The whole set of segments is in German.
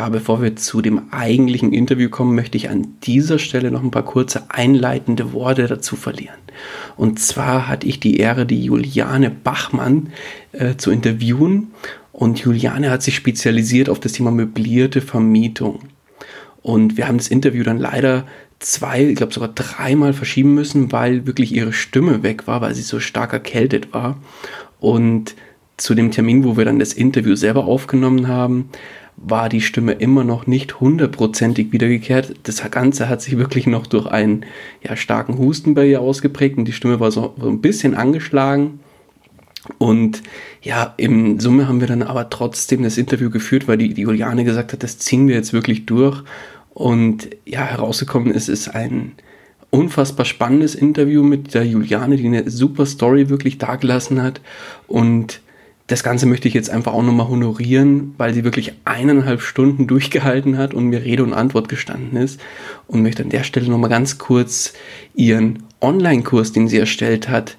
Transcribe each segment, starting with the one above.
Ja, bevor wir zu dem eigentlichen Interview kommen, möchte ich an dieser Stelle noch ein paar kurze einleitende Worte dazu verlieren. Und zwar hatte ich die Ehre, die Juliane Bachmann äh, zu interviewen. Und Juliane hat sich spezialisiert auf das Thema möblierte Vermietung. Und wir haben das Interview dann leider zwei, ich glaube sogar dreimal verschieben müssen, weil wirklich ihre Stimme weg war, weil sie so stark erkältet war. Und zu dem Termin, wo wir dann das Interview selber aufgenommen haben, war die Stimme immer noch nicht hundertprozentig wiedergekehrt. Das Ganze hat sich wirklich noch durch einen ja, starken Husten bei ihr ausgeprägt und die Stimme war so, so ein bisschen angeschlagen. Und ja, im Summe haben wir dann aber trotzdem das Interview geführt, weil die, die Juliane gesagt hat, das ziehen wir jetzt wirklich durch. Und ja, herausgekommen ist, ist ein unfassbar spannendes Interview mit der Juliane, die eine super Story wirklich dargelassen hat. Und das Ganze möchte ich jetzt einfach auch nochmal honorieren, weil sie wirklich eineinhalb Stunden durchgehalten hat und mir Rede und Antwort gestanden ist und möchte an der Stelle nochmal ganz kurz ihren Online-Kurs, den sie erstellt hat,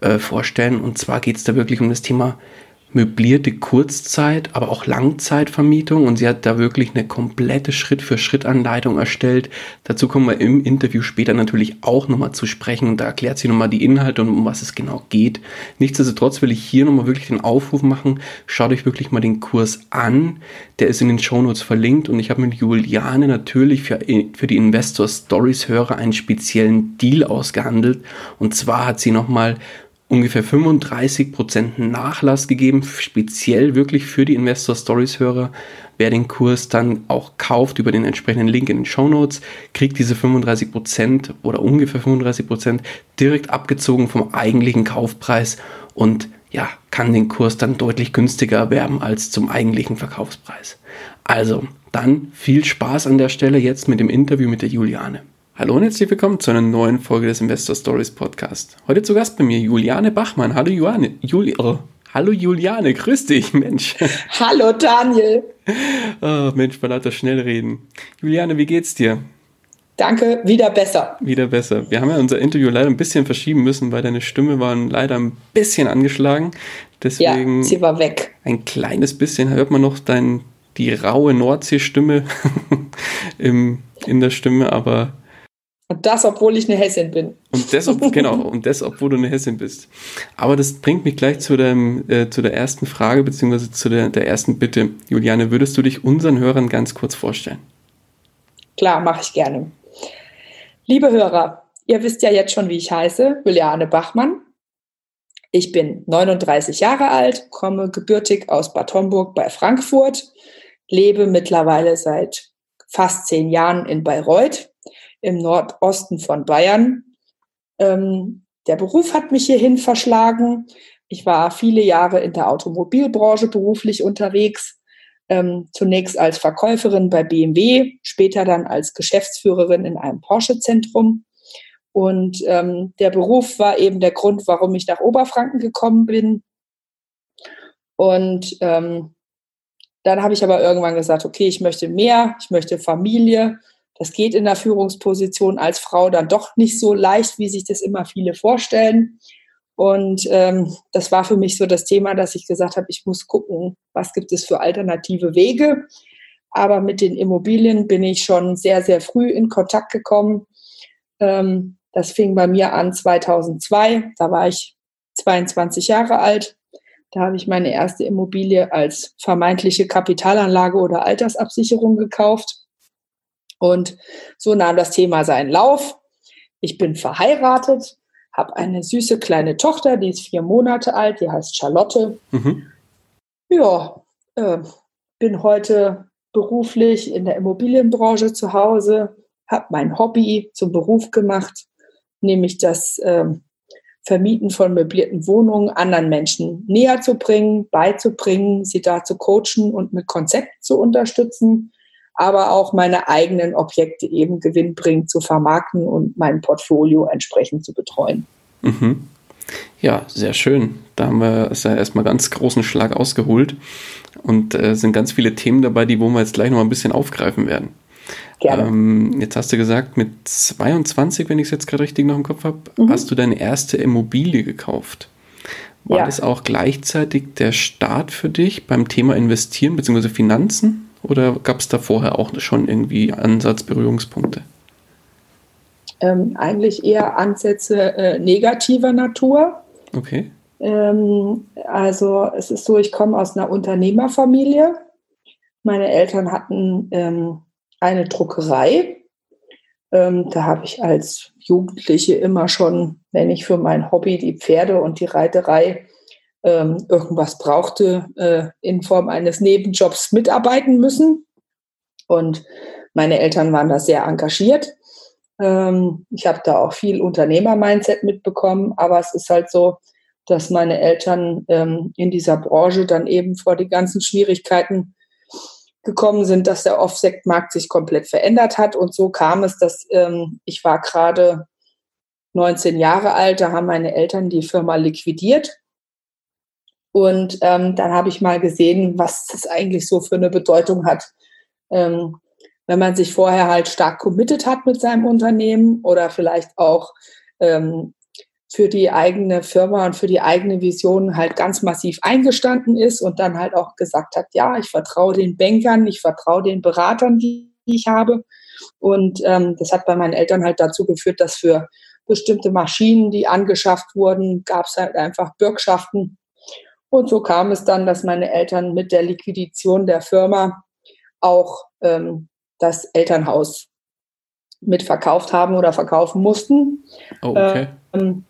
äh, vorstellen. Und zwar geht es da wirklich um das Thema möblierte Kurzzeit, aber auch Langzeitvermietung und sie hat da wirklich eine komplette Schritt-für-Schritt-Anleitung erstellt. Dazu kommen wir im Interview später natürlich auch nochmal zu sprechen und da erklärt sie nochmal die Inhalte und um was es genau geht. Nichtsdestotrotz will ich hier nochmal wirklich den Aufruf machen, schaut euch wirklich mal den Kurs an. Der ist in den Shownotes verlinkt und ich habe mit Juliane natürlich für, für die Investor Stories Hörer einen speziellen Deal ausgehandelt und zwar hat sie nochmal ungefähr 35% Nachlass gegeben, speziell wirklich für die Investor Stories Hörer. Wer den Kurs dann auch kauft über den entsprechenden Link in den Show Notes, kriegt diese 35% oder ungefähr 35% direkt abgezogen vom eigentlichen Kaufpreis und ja, kann den Kurs dann deutlich günstiger erwerben als zum eigentlichen Verkaufspreis. Also, dann viel Spaß an der Stelle jetzt mit dem Interview mit der Juliane. Hallo und herzlich willkommen zu einer neuen Folge des Investor Stories Podcast. Heute zu Gast bei mir Juliane Bachmann. Hallo Juliane. Juli oh. Hallo Juliane, grüß dich, Mensch. Hallo Daniel. Oh, Mensch, bei lauter Schnellreden. Juliane, wie geht's dir? Danke, wieder besser. Wieder besser. Wir haben ja unser Interview leider ein bisschen verschieben müssen, weil deine Stimme war leider ein bisschen angeschlagen. Deswegen ja, sie war weg. Ein kleines bisschen hört man noch dein, die raue Nordseestimme in der Stimme, aber und das, obwohl ich eine Hessin bin. Und das, genau, und das, obwohl du eine Hessin bist. Aber das bringt mich gleich zu, dem, äh, zu der ersten Frage, beziehungsweise zu der, der ersten Bitte. Juliane, würdest du dich unseren Hörern ganz kurz vorstellen? Klar, mache ich gerne. Liebe Hörer, ihr wisst ja jetzt schon, wie ich heiße, Juliane Bachmann. Ich bin 39 Jahre alt, komme gebürtig aus Bad Homburg bei Frankfurt, lebe mittlerweile seit fast zehn Jahren in Bayreuth im Nordosten von Bayern. Ähm, der Beruf hat mich hierhin verschlagen. Ich war viele Jahre in der Automobilbranche beruflich unterwegs. Ähm, zunächst als Verkäuferin bei BMW, später dann als Geschäftsführerin in einem Porsche-Zentrum. Und ähm, der Beruf war eben der Grund, warum ich nach Oberfranken gekommen bin. Und ähm, dann habe ich aber irgendwann gesagt, okay, ich möchte mehr, ich möchte Familie das geht in der Führungsposition als Frau dann doch nicht so leicht, wie sich das immer viele vorstellen. Und ähm, das war für mich so das Thema, dass ich gesagt habe, ich muss gucken, was gibt es für alternative Wege. Aber mit den Immobilien bin ich schon sehr, sehr früh in Kontakt gekommen. Ähm, das fing bei mir an 2002. Da war ich 22 Jahre alt. Da habe ich meine erste Immobilie als vermeintliche Kapitalanlage oder Altersabsicherung gekauft. Und so nahm das Thema seinen Lauf. Ich bin verheiratet, habe eine süße kleine Tochter, die ist vier Monate alt, die heißt Charlotte. Mhm. Ja, äh, bin heute beruflich in der Immobilienbranche zu Hause, habe mein Hobby zum Beruf gemacht, nämlich das äh, Vermieten von möblierten Wohnungen anderen Menschen näher zu bringen, beizubringen, sie da zu coachen und mit Konzepten zu unterstützen aber auch meine eigenen Objekte eben gewinnbringend zu vermarkten und mein Portfolio entsprechend zu betreuen. Mhm. Ja, sehr schön. Da haben wir es ja erstmal ganz großen Schlag ausgeholt und äh, sind ganz viele Themen dabei, die wollen wir jetzt gleich noch ein bisschen aufgreifen werden. Gerne. Ähm, jetzt hast du gesagt, mit 22, wenn ich es jetzt gerade richtig noch im Kopf habe, mhm. hast du deine erste Immobilie gekauft. War ja. das auch gleichzeitig der Start für dich beim Thema Investieren bzw. Finanzen? Oder gab es da vorher auch schon irgendwie Ansatz, Berührungspunkte? Ähm, eigentlich eher Ansätze äh, negativer Natur. Okay. Ähm, also es ist so, ich komme aus einer Unternehmerfamilie. Meine Eltern hatten ähm, eine Druckerei. Ähm, da habe ich als Jugendliche immer schon, wenn ich für mein Hobby die Pferde und die Reiterei ähm, irgendwas brauchte, äh, in Form eines Nebenjobs mitarbeiten müssen. Und meine Eltern waren da sehr engagiert. Ähm, ich habe da auch viel Unternehmer-Mindset mitbekommen, aber es ist halt so, dass meine Eltern ähm, in dieser Branche dann eben vor die ganzen Schwierigkeiten gekommen sind, dass der Offset-Markt sich komplett verändert hat. Und so kam es, dass ähm, ich war gerade 19 Jahre alt, da haben meine Eltern die Firma liquidiert. Und ähm, dann habe ich mal gesehen, was das eigentlich so für eine Bedeutung hat, ähm, wenn man sich vorher halt stark committed hat mit seinem Unternehmen oder vielleicht auch ähm, für die eigene Firma und für die eigene Vision halt ganz massiv eingestanden ist und dann halt auch gesagt hat, ja, ich vertraue den Bankern, ich vertraue den Beratern, die ich habe. Und ähm, das hat bei meinen Eltern halt dazu geführt, dass für bestimmte Maschinen, die angeschafft wurden, gab es halt einfach Bürgschaften. Und so kam es dann, dass meine Eltern mit der Liquidation der Firma auch ähm, das Elternhaus mitverkauft haben oder verkaufen mussten. Oh, okay. Ähm,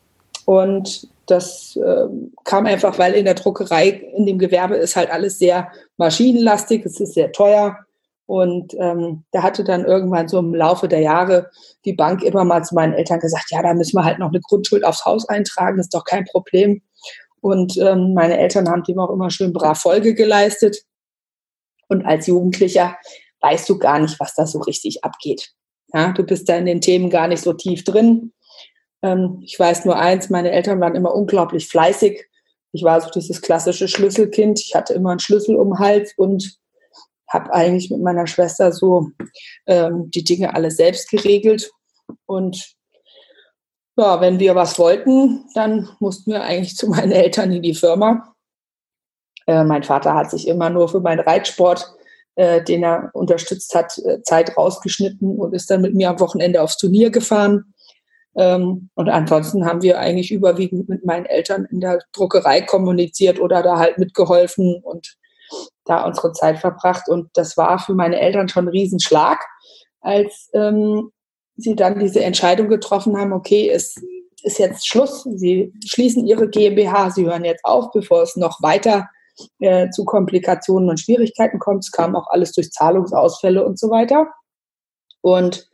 und das äh, kam einfach, weil in der Druckerei, in dem Gewerbe ist halt alles sehr maschinenlastig, es ist sehr teuer. Und ähm, da hatte dann irgendwann so im Laufe der Jahre die Bank immer mal zu meinen Eltern gesagt, ja, da müssen wir halt noch eine Grundschuld aufs Haus eintragen, ist doch kein Problem. Und ähm, meine Eltern haben dem auch immer schön brav Folge geleistet. Und als Jugendlicher weißt du gar nicht, was da so richtig abgeht. Ja, du bist da in den Themen gar nicht so tief drin. Ähm, ich weiß nur eins, meine Eltern waren immer unglaublich fleißig. Ich war so dieses klassische Schlüsselkind. Ich hatte immer einen Schlüssel um den Hals und habe eigentlich mit meiner Schwester so ähm, die Dinge alle selbst geregelt. Und ja, wenn wir was wollten, dann mussten wir eigentlich zu meinen Eltern in die Firma. Äh, mein Vater hat sich immer nur für meinen Reitsport, äh, den er unterstützt hat, äh, Zeit rausgeschnitten und ist dann mit mir am Wochenende aufs Turnier gefahren. Ähm, und ansonsten haben wir eigentlich überwiegend mit meinen Eltern in der Druckerei kommuniziert oder da halt mitgeholfen und da unsere Zeit verbracht. Und das war für meine Eltern schon ein Riesenschlag, als ähm, sie dann diese Entscheidung getroffen haben, okay, es ist jetzt Schluss, sie schließen ihre GmbH, sie hören jetzt auf, bevor es noch weiter äh, zu Komplikationen und Schwierigkeiten kommt. Es kam auch alles durch Zahlungsausfälle und so weiter. Und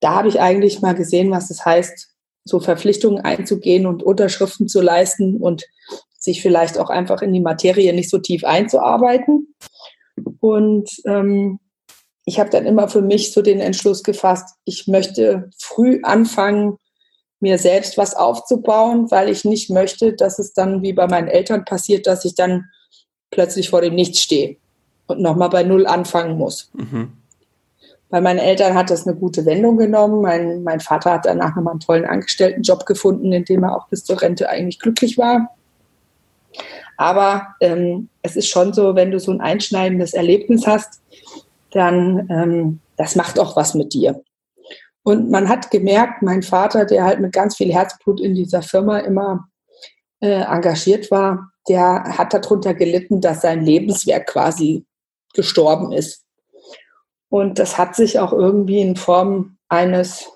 da habe ich eigentlich mal gesehen, was es heißt, so Verpflichtungen einzugehen und Unterschriften zu leisten und sich vielleicht auch einfach in die Materie nicht so tief einzuarbeiten. Und ähm, ich habe dann immer für mich so den Entschluss gefasst, ich möchte früh anfangen, mir selbst was aufzubauen, weil ich nicht möchte, dass es dann wie bei meinen Eltern passiert, dass ich dann plötzlich vor dem Nichts stehe und nochmal bei Null anfangen muss. Mhm. Bei meinen Eltern hat das eine gute Wendung genommen. Mein, mein Vater hat danach nochmal einen tollen Angestelltenjob gefunden, in dem er auch bis zur Rente eigentlich glücklich war. Aber ähm, es ist schon so, wenn du so ein einschneidendes Erlebnis hast, dann ähm, das macht auch was mit dir. Und man hat gemerkt, mein Vater, der halt mit ganz viel Herzblut in dieser Firma immer äh, engagiert war, der hat darunter gelitten, dass sein Lebenswerk quasi gestorben ist. Und das hat sich auch irgendwie in Form eines,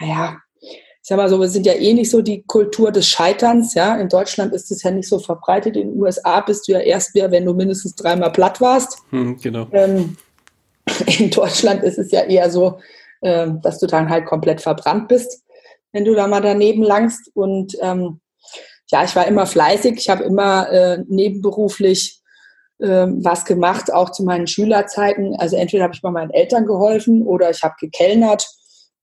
naja, ich sag mal so, wir sind ja eh nicht so die Kultur des Scheiterns, ja. In Deutschland ist es ja nicht so verbreitet. In den USA bist du ja erst wieder, wenn du mindestens dreimal platt warst. Hm, genau. Ähm, in Deutschland ist es ja eher so, ähm, dass du dann halt komplett verbrannt bist, wenn du da mal daneben langst. Und ähm, ja, ich war immer fleißig. Ich habe immer äh, nebenberuflich ähm, was gemacht, auch zu meinen Schülerzeiten. Also entweder habe ich bei meinen Eltern geholfen oder ich habe gekellnert.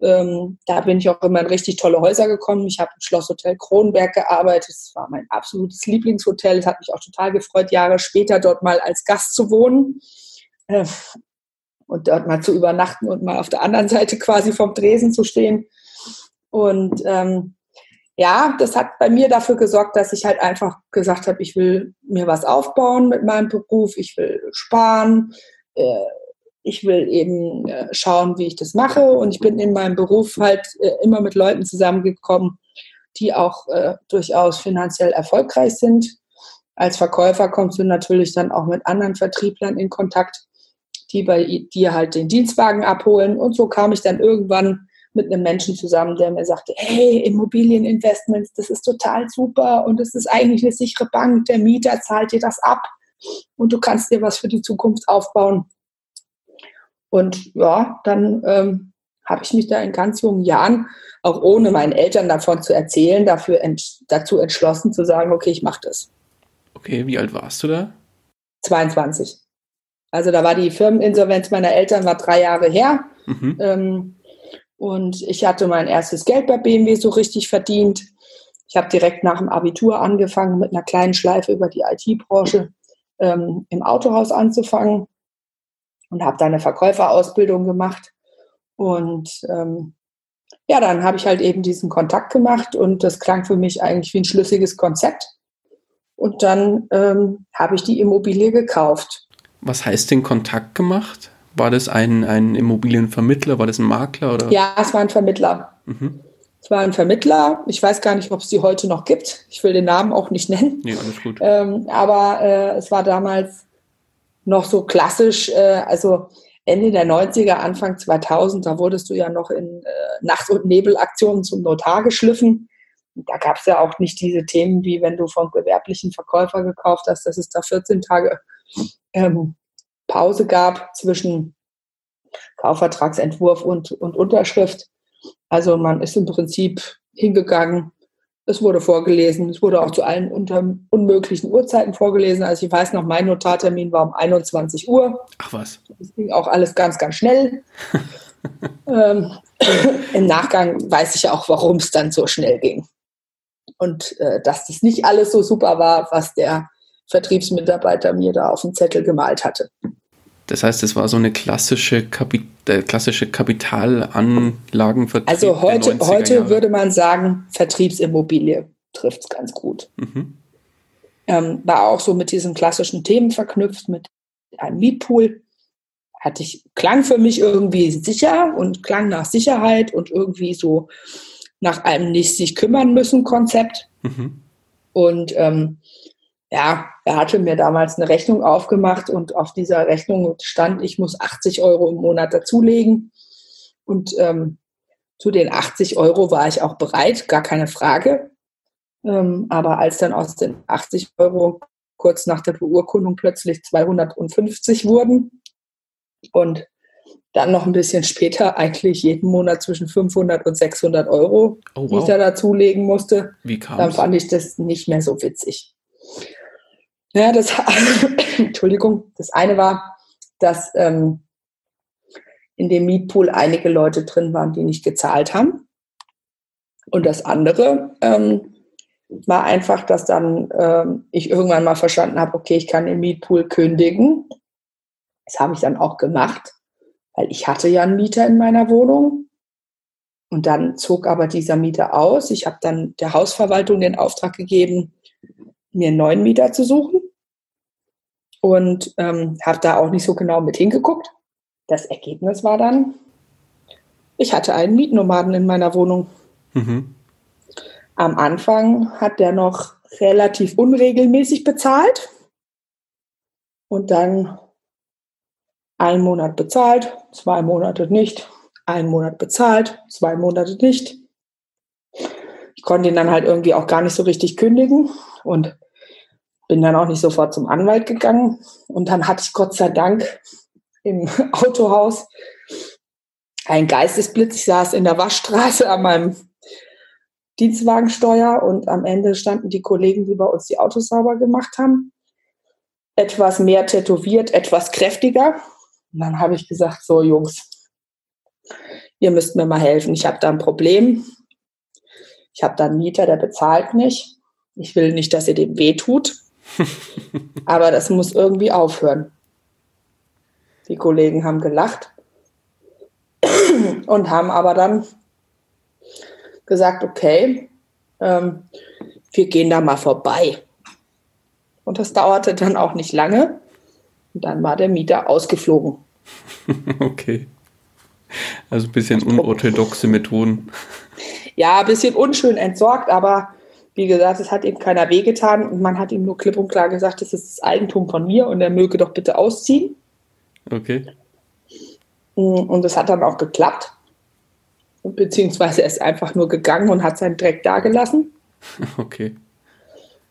Ähm, da bin ich auch immer in richtig tolle Häuser gekommen. Ich habe im Schlosshotel Kronberg gearbeitet. Das war mein absolutes Lieblingshotel. Es hat mich auch total gefreut, Jahre später dort mal als Gast zu wohnen äh, und dort mal zu übernachten und mal auf der anderen Seite quasi vom Dresen zu stehen. Und ähm, ja, das hat bei mir dafür gesorgt, dass ich halt einfach gesagt habe, ich will mir was aufbauen mit meinem Beruf, ich will sparen, äh, ich will eben äh, schauen, wie ich das mache. Und ich bin in meinem Beruf halt äh, immer mit Leuten zusammengekommen, die auch äh, durchaus finanziell erfolgreich sind. Als Verkäufer kommst du natürlich dann auch mit anderen Vertrieblern in Kontakt, die bei dir halt den Dienstwagen abholen. Und so kam ich dann irgendwann mit einem Menschen zusammen, der mir sagte, hey, Immobilieninvestments, das ist total super und es ist eigentlich eine sichere Bank, der Mieter zahlt dir das ab und du kannst dir was für die Zukunft aufbauen. Und ja, dann ähm, habe ich mich da in ganz jungen Jahren, auch ohne meinen Eltern davon zu erzählen, dafür ent dazu entschlossen zu sagen, okay, ich mache das. Okay, wie alt warst du da? 22. Also da war die Firmeninsolvenz meiner Eltern war drei Jahre her. Mhm. Ähm, und ich hatte mein erstes Geld bei BMW so richtig verdient. Ich habe direkt nach dem Abitur angefangen, mit einer kleinen Schleife über die IT-Branche ähm, im Autohaus anzufangen und habe da eine Verkäuferausbildung gemacht. Und ähm, ja, dann habe ich halt eben diesen Kontakt gemacht und das klang für mich eigentlich wie ein schlüssiges Konzept. Und dann ähm, habe ich die Immobilie gekauft. Was heißt den Kontakt gemacht? War das ein, ein Immobilienvermittler? War das ein Makler? Oder? Ja, es war ein Vermittler. Mhm. Es war ein Vermittler. Ich weiß gar nicht, ob es die heute noch gibt. Ich will den Namen auch nicht nennen. Nee, alles gut. Ähm, aber äh, es war damals noch so klassisch, äh, also Ende der 90er, Anfang 2000, da wurdest du ja noch in äh, Nacht- und Nebelaktionen zum Notar geschliffen. Da gab es ja auch nicht diese Themen, wie wenn du vom gewerblichen Verkäufer gekauft hast, dass es da 14 Tage ähm, Pause gab zwischen Kaufvertragsentwurf und, und Unterschrift. Also man ist im Prinzip hingegangen, es wurde vorgelesen, es wurde auch zu allen unmöglichen Uhrzeiten vorgelesen. Also ich weiß noch, mein Notartermin war um 21 Uhr. Ach was. Es ging auch alles ganz, ganz schnell. ähm, Im Nachgang weiß ich auch, warum es dann so schnell ging. Und äh, dass das nicht alles so super war, was der Vertriebsmitarbeiter mir da auf dem Zettel gemalt hatte. Das heißt, es war so eine klassische, Kapi äh, klassische Kapitalanlagenvertrieb. Also heute, heute würde man sagen, Vertriebsimmobilie trifft es ganz gut. Mhm. Ähm, war auch so mit diesen klassischen Themen verknüpft, mit einem Mietpool. Hatte ich, klang für mich irgendwie sicher und klang nach Sicherheit und irgendwie so nach einem nicht sich kümmern müssen Konzept. Mhm. Und ähm, ja, er hatte mir damals eine Rechnung aufgemacht und auf dieser Rechnung stand, ich muss 80 Euro im Monat dazulegen. Und ähm, zu den 80 Euro war ich auch bereit, gar keine Frage. Ähm, aber als dann aus den 80 Euro kurz nach der Beurkundung plötzlich 250 wurden und dann noch ein bisschen später eigentlich jeden Monat zwischen 500 und 600 Euro, oh, wow. die ich da dazulegen musste, dann fand ich das nicht mehr so witzig. Ja, das, Entschuldigung, das eine war, dass ähm, in dem Mietpool einige Leute drin waren, die nicht gezahlt haben. Und das andere ähm, war einfach, dass dann ähm, ich irgendwann mal verstanden habe, okay, ich kann den Mietpool kündigen. Das habe ich dann auch gemacht, weil ich hatte ja einen Mieter in meiner Wohnung. Und dann zog aber dieser Mieter aus. Ich habe dann der Hausverwaltung den Auftrag gegeben, mir einen neuen Mieter zu suchen und ähm, habe da auch nicht so genau mit hingeguckt. Das Ergebnis war dann, ich hatte einen Mietnomaden in meiner Wohnung. Mhm. Am Anfang hat der noch relativ unregelmäßig bezahlt und dann einen Monat bezahlt, zwei Monate nicht, einen Monat bezahlt, zwei Monate nicht. Ich konnte ihn dann halt irgendwie auch gar nicht so richtig kündigen und bin dann auch nicht sofort zum Anwalt gegangen. Und dann hatte ich Gott sei Dank im Autohaus einen Geistesblitz. Ich saß in der Waschstraße an meinem Dienstwagensteuer und am Ende standen die Kollegen, die bei uns die Autos sauber gemacht haben. etwas mehr tätowiert, etwas kräftiger. Und dann habe ich gesagt, so Jungs, ihr müsst mir mal helfen. Ich habe da ein Problem. Ich habe da einen Mieter, der bezahlt nicht. Ich will nicht, dass ihr dem wehtut. Aber das muss irgendwie aufhören. Die Kollegen haben gelacht und haben aber dann gesagt, okay, ähm, wir gehen da mal vorbei. Und das dauerte dann auch nicht lange. Und dann war der Mieter ausgeflogen. okay. Also ein bisschen unorthodoxe Methoden. Ja, ein bisschen unschön entsorgt, aber wie gesagt, es hat ihm keiner wehgetan und man hat ihm nur klipp und klar gesagt, das ist das Eigentum von mir und er möge doch bitte ausziehen. Okay. Und das hat dann auch geklappt. Beziehungsweise er ist einfach nur gegangen und hat seinen Dreck dagelassen. Okay.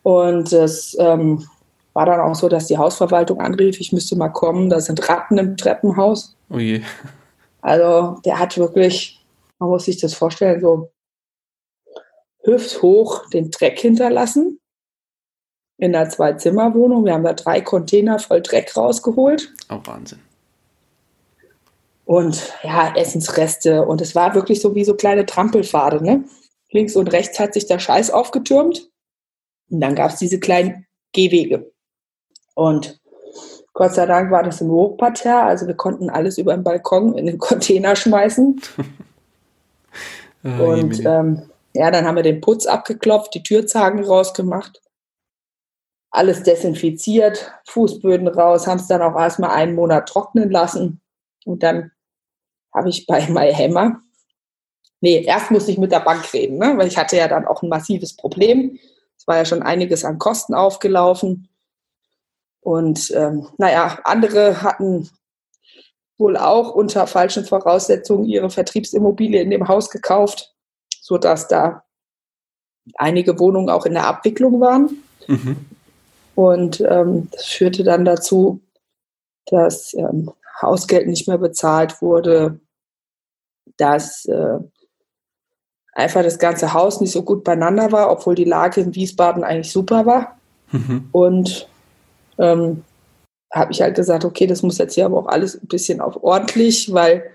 Und es ähm, war dann auch so, dass die Hausverwaltung anrief, ich müsste mal kommen, da sind Ratten im Treppenhaus. Oh je. Also der hat wirklich, man muss sich das vorstellen, so hüfthoch den Dreck hinterlassen in einer Zwei-Zimmer-Wohnung. Wir haben da drei Container voll Dreck rausgeholt. Oh, Wahnsinn. Und ja, Essensreste. Und es war wirklich so wie so kleine Trampelpfade. Ne? Links und rechts hat sich der Scheiß aufgetürmt. Und dann gab es diese kleinen Gehwege. Und Gott sei Dank war das im Hochparterre, also wir konnten alles über den Balkon in den Container schmeißen. oh, und ähm, ja, dann haben wir den Putz abgeklopft, die Türzagen rausgemacht, alles desinfiziert, Fußböden raus, haben es dann auch erstmal einen Monat trocknen lassen. Und dann habe ich bei MyHammer, nee, erst musste ich mit der Bank reden, ne? weil ich hatte ja dann auch ein massives Problem. Es war ja schon einiges an Kosten aufgelaufen. Und ähm, naja, andere hatten wohl auch unter falschen Voraussetzungen ihre Vertriebsimmobilie in dem Haus gekauft, sodass da einige Wohnungen auch in der Abwicklung waren. Mhm. Und ähm, das führte dann dazu, dass ähm, Hausgeld nicht mehr bezahlt wurde, dass äh, einfach das ganze Haus nicht so gut beieinander war, obwohl die Lage in Wiesbaden eigentlich super war. Mhm. Und ähm, habe ich halt gesagt, okay, das muss jetzt hier aber auch alles ein bisschen auf ordentlich, weil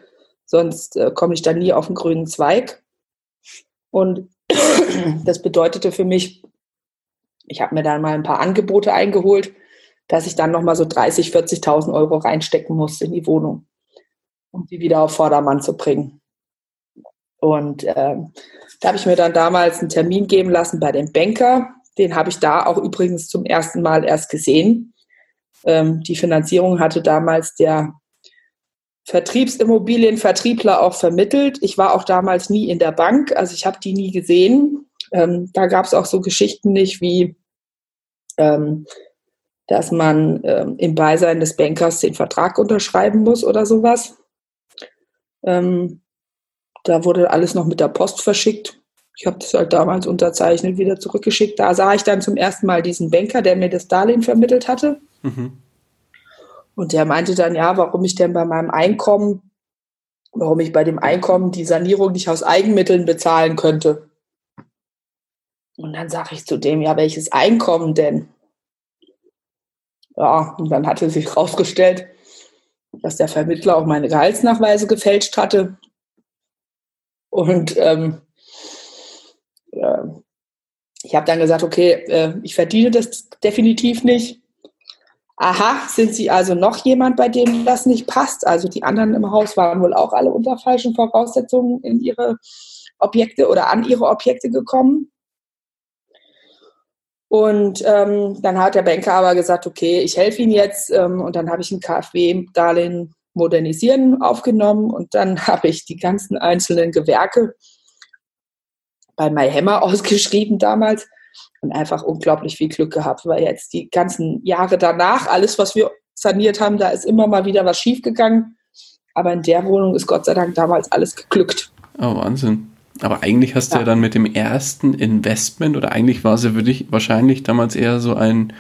sonst äh, komme ich da nie auf den grünen Zweig. Und das bedeutete für mich, ich habe mir dann mal ein paar Angebote eingeholt, dass ich dann nochmal so 30, 40.000 Euro reinstecken musste in die Wohnung, um die wieder auf Vordermann zu bringen. Und äh, da habe ich mir dann damals einen Termin geben lassen bei dem Banker, den habe ich da auch übrigens zum ersten Mal erst gesehen. Ähm, die Finanzierung hatte damals der Vertriebsimmobilienvertriebler auch vermittelt. Ich war auch damals nie in der Bank, also ich habe die nie gesehen. Ähm, da gab es auch so Geschichten nicht wie, ähm, dass man ähm, im Beisein des Bankers den Vertrag unterschreiben muss oder sowas. Ähm, da wurde alles noch mit der Post verschickt. Ich habe das halt damals unterzeichnet, wieder zurückgeschickt. Da sah ich dann zum ersten Mal diesen Banker, der mir das Darlehen vermittelt hatte. Mhm. Und der meinte dann, ja, warum ich denn bei meinem Einkommen, warum ich bei dem Einkommen die Sanierung nicht aus Eigenmitteln bezahlen könnte. Und dann sage ich zu dem, ja, welches Einkommen denn? Ja, und dann hatte sich herausgestellt, dass der Vermittler auch meine Gehaltsnachweise gefälscht hatte. Und ähm, äh, ich habe dann gesagt, okay, äh, ich verdiene das definitiv nicht. Aha, sind Sie also noch jemand, bei dem das nicht passt? Also die anderen im Haus waren wohl auch alle unter falschen Voraussetzungen in ihre Objekte oder an ihre Objekte gekommen. Und ähm, dann hat der Banker aber gesagt, okay, ich helfe Ihnen jetzt. Ähm, und dann habe ich ein KfW-Darlehen modernisieren aufgenommen und dann habe ich die ganzen einzelnen Gewerke bei MyHammer ausgeschrieben damals und einfach unglaublich viel Glück gehabt, weil jetzt die ganzen Jahre danach, alles, was wir saniert haben, da ist immer mal wieder was schiefgegangen. Aber in der Wohnung ist Gott sei Dank damals alles geglückt. Oh, Wahnsinn. Aber eigentlich hast ja. du ja dann mit dem ersten Investment oder eigentlich war es ja für dich wahrscheinlich damals eher so ein,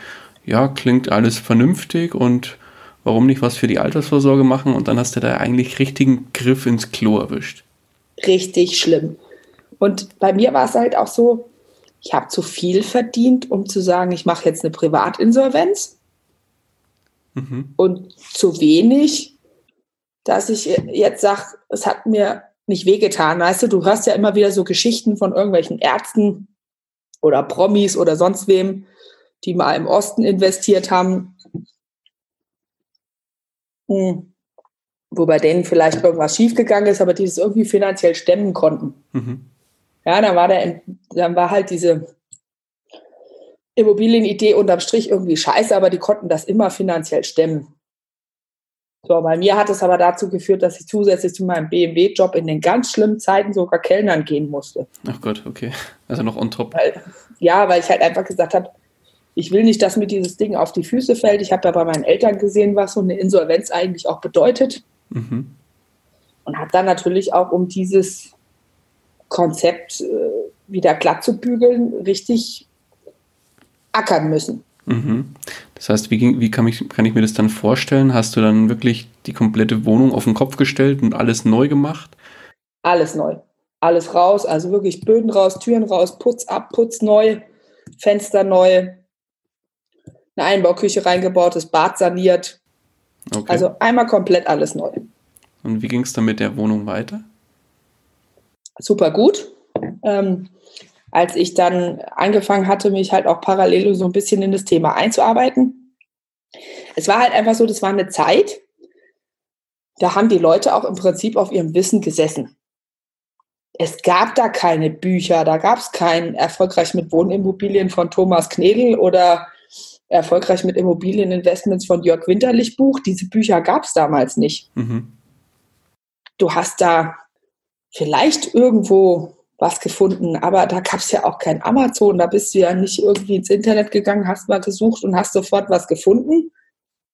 ja, klingt alles vernünftig und warum nicht was für die Altersvorsorge machen und dann hast du da eigentlich richtigen Griff ins Klo erwischt. Richtig schlimm. Und bei mir war es halt auch so, ich habe zu viel verdient, um zu sagen, ich mache jetzt eine Privatinsolvenz. mhm. und zu wenig, dass ich jetzt sage, es hat mir nicht wehgetan. Weißt du, du hörst ja immer wieder so Geschichten von irgendwelchen Ärzten oder Promis oder sonst wem, die mal im Osten investiert haben, hm. wo bei denen vielleicht irgendwas schiefgegangen ist, aber die es irgendwie finanziell stemmen konnten. Mhm. Ja, dann war, der, dann war halt diese Immobilienidee unterm Strich irgendwie scheiße, aber die konnten das immer finanziell stemmen. So, bei mir hat es aber dazu geführt, dass ich zusätzlich zu meinem BMW-Job in den ganz schlimmen Zeiten sogar Kellnern gehen musste. Ach Gott, okay. Also noch on top. Weil, ja, weil ich halt einfach gesagt habe, ich will nicht, dass mir dieses Ding auf die Füße fällt. Ich habe ja bei meinen Eltern gesehen, was so eine Insolvenz eigentlich auch bedeutet. Mhm. Und habe dann natürlich auch, um dieses Konzept äh, wieder glatt zu bügeln, richtig ackern müssen. Mhm. Das heißt, wie, wie kann, ich, kann ich mir das dann vorstellen? Hast du dann wirklich die komplette Wohnung auf den Kopf gestellt und alles neu gemacht? Alles neu. Alles raus, also wirklich Böden raus, Türen raus, Putz ab, Putz neu, Fenster neu, eine Einbauküche reingebaut, das Bad saniert. Okay. Also einmal komplett alles neu. Und wie ging es dann mit der Wohnung weiter? Super gut. Ähm, als ich dann angefangen hatte, mich halt auch parallel so ein bisschen in das Thema einzuarbeiten. Es war halt einfach so, das war eine Zeit, da haben die Leute auch im Prinzip auf ihrem Wissen gesessen. Es gab da keine Bücher, da gab es kein Erfolgreich mit Wohnimmobilien von Thomas Knedel oder Erfolgreich mit Immobilieninvestments von Jörg Winterlich Buch. Diese Bücher gab es damals nicht. Mhm. Du hast da vielleicht irgendwo was gefunden, aber da gab es ja auch kein Amazon, da bist du ja nicht irgendwie ins Internet gegangen, hast mal gesucht und hast sofort was gefunden.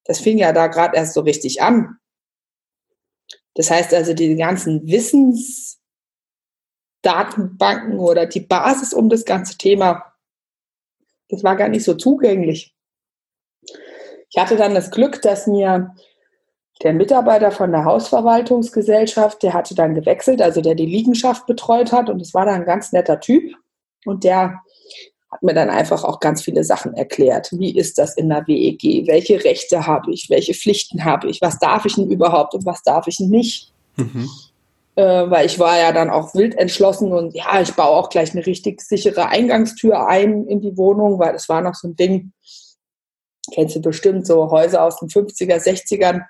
Das fing ja da gerade erst so richtig an. Das heißt also, die ganzen Wissensdatenbanken oder die Basis um das ganze Thema, das war gar nicht so zugänglich. Ich hatte dann das Glück, dass mir der Mitarbeiter von der Hausverwaltungsgesellschaft, der hatte dann gewechselt, also der die Liegenschaft betreut hat und es war dann ein ganz netter Typ und der hat mir dann einfach auch ganz viele Sachen erklärt. Wie ist das in der WEG? Welche Rechte habe ich? Welche Pflichten habe ich? Was darf ich denn überhaupt und was darf ich nicht? Mhm. Äh, weil ich war ja dann auch wild entschlossen und ja, ich baue auch gleich eine richtig sichere Eingangstür ein in die Wohnung, weil es war noch so ein Ding, kennst du bestimmt, so Häuser aus den 50er, 60ern,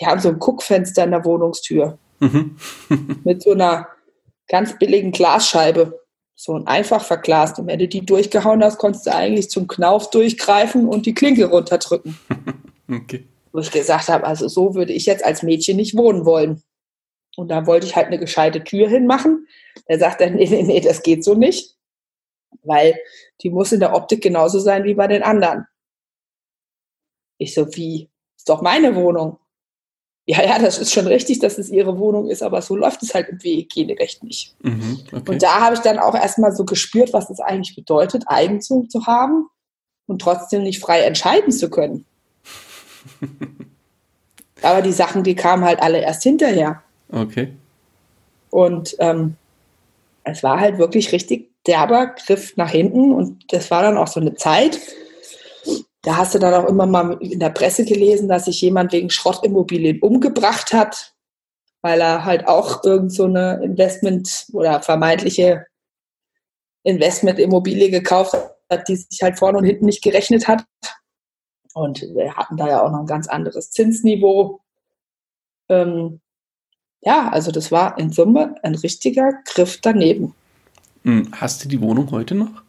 die haben so ein Guckfenster in der Wohnungstür. Mhm. mit so einer ganz billigen Glasscheibe. So ein einfach verglast. Und wenn du die durchgehauen hast, konntest du eigentlich zum Knauf durchgreifen und die Klinke runterdrücken. okay. Wo ich gesagt habe, also so würde ich jetzt als Mädchen nicht wohnen wollen. Und da wollte ich halt eine gescheite Tür hinmachen. Der sagt dann, nee, nee, nee, das geht so nicht. Weil die muss in der Optik genauso sein wie bei den anderen. Ich so, wie? Ist doch meine Wohnung ja, ja, das ist schon richtig, dass es ihre Wohnung ist, aber so läuft es halt im WEG-Recht nicht. Mhm, okay. Und da habe ich dann auch erstmal so gespürt, was es eigentlich bedeutet, Eigentum zu haben und trotzdem nicht frei entscheiden zu können. aber die Sachen, die kamen halt alle erst hinterher. Okay. Und ähm, es war halt wirklich richtig derber Griff nach hinten und das war dann auch so eine Zeit, da hast du dann auch immer mal in der Presse gelesen, dass sich jemand wegen Schrottimmobilien umgebracht hat, weil er halt auch irgend so eine Investment oder vermeintliche Investmentimmobilie gekauft hat, die sich halt vorne und hinten nicht gerechnet hat. Und wir hatten da ja auch noch ein ganz anderes Zinsniveau. Ähm, ja, also das war in Summe ein richtiger Griff daneben. Hm, hast du die Wohnung heute noch?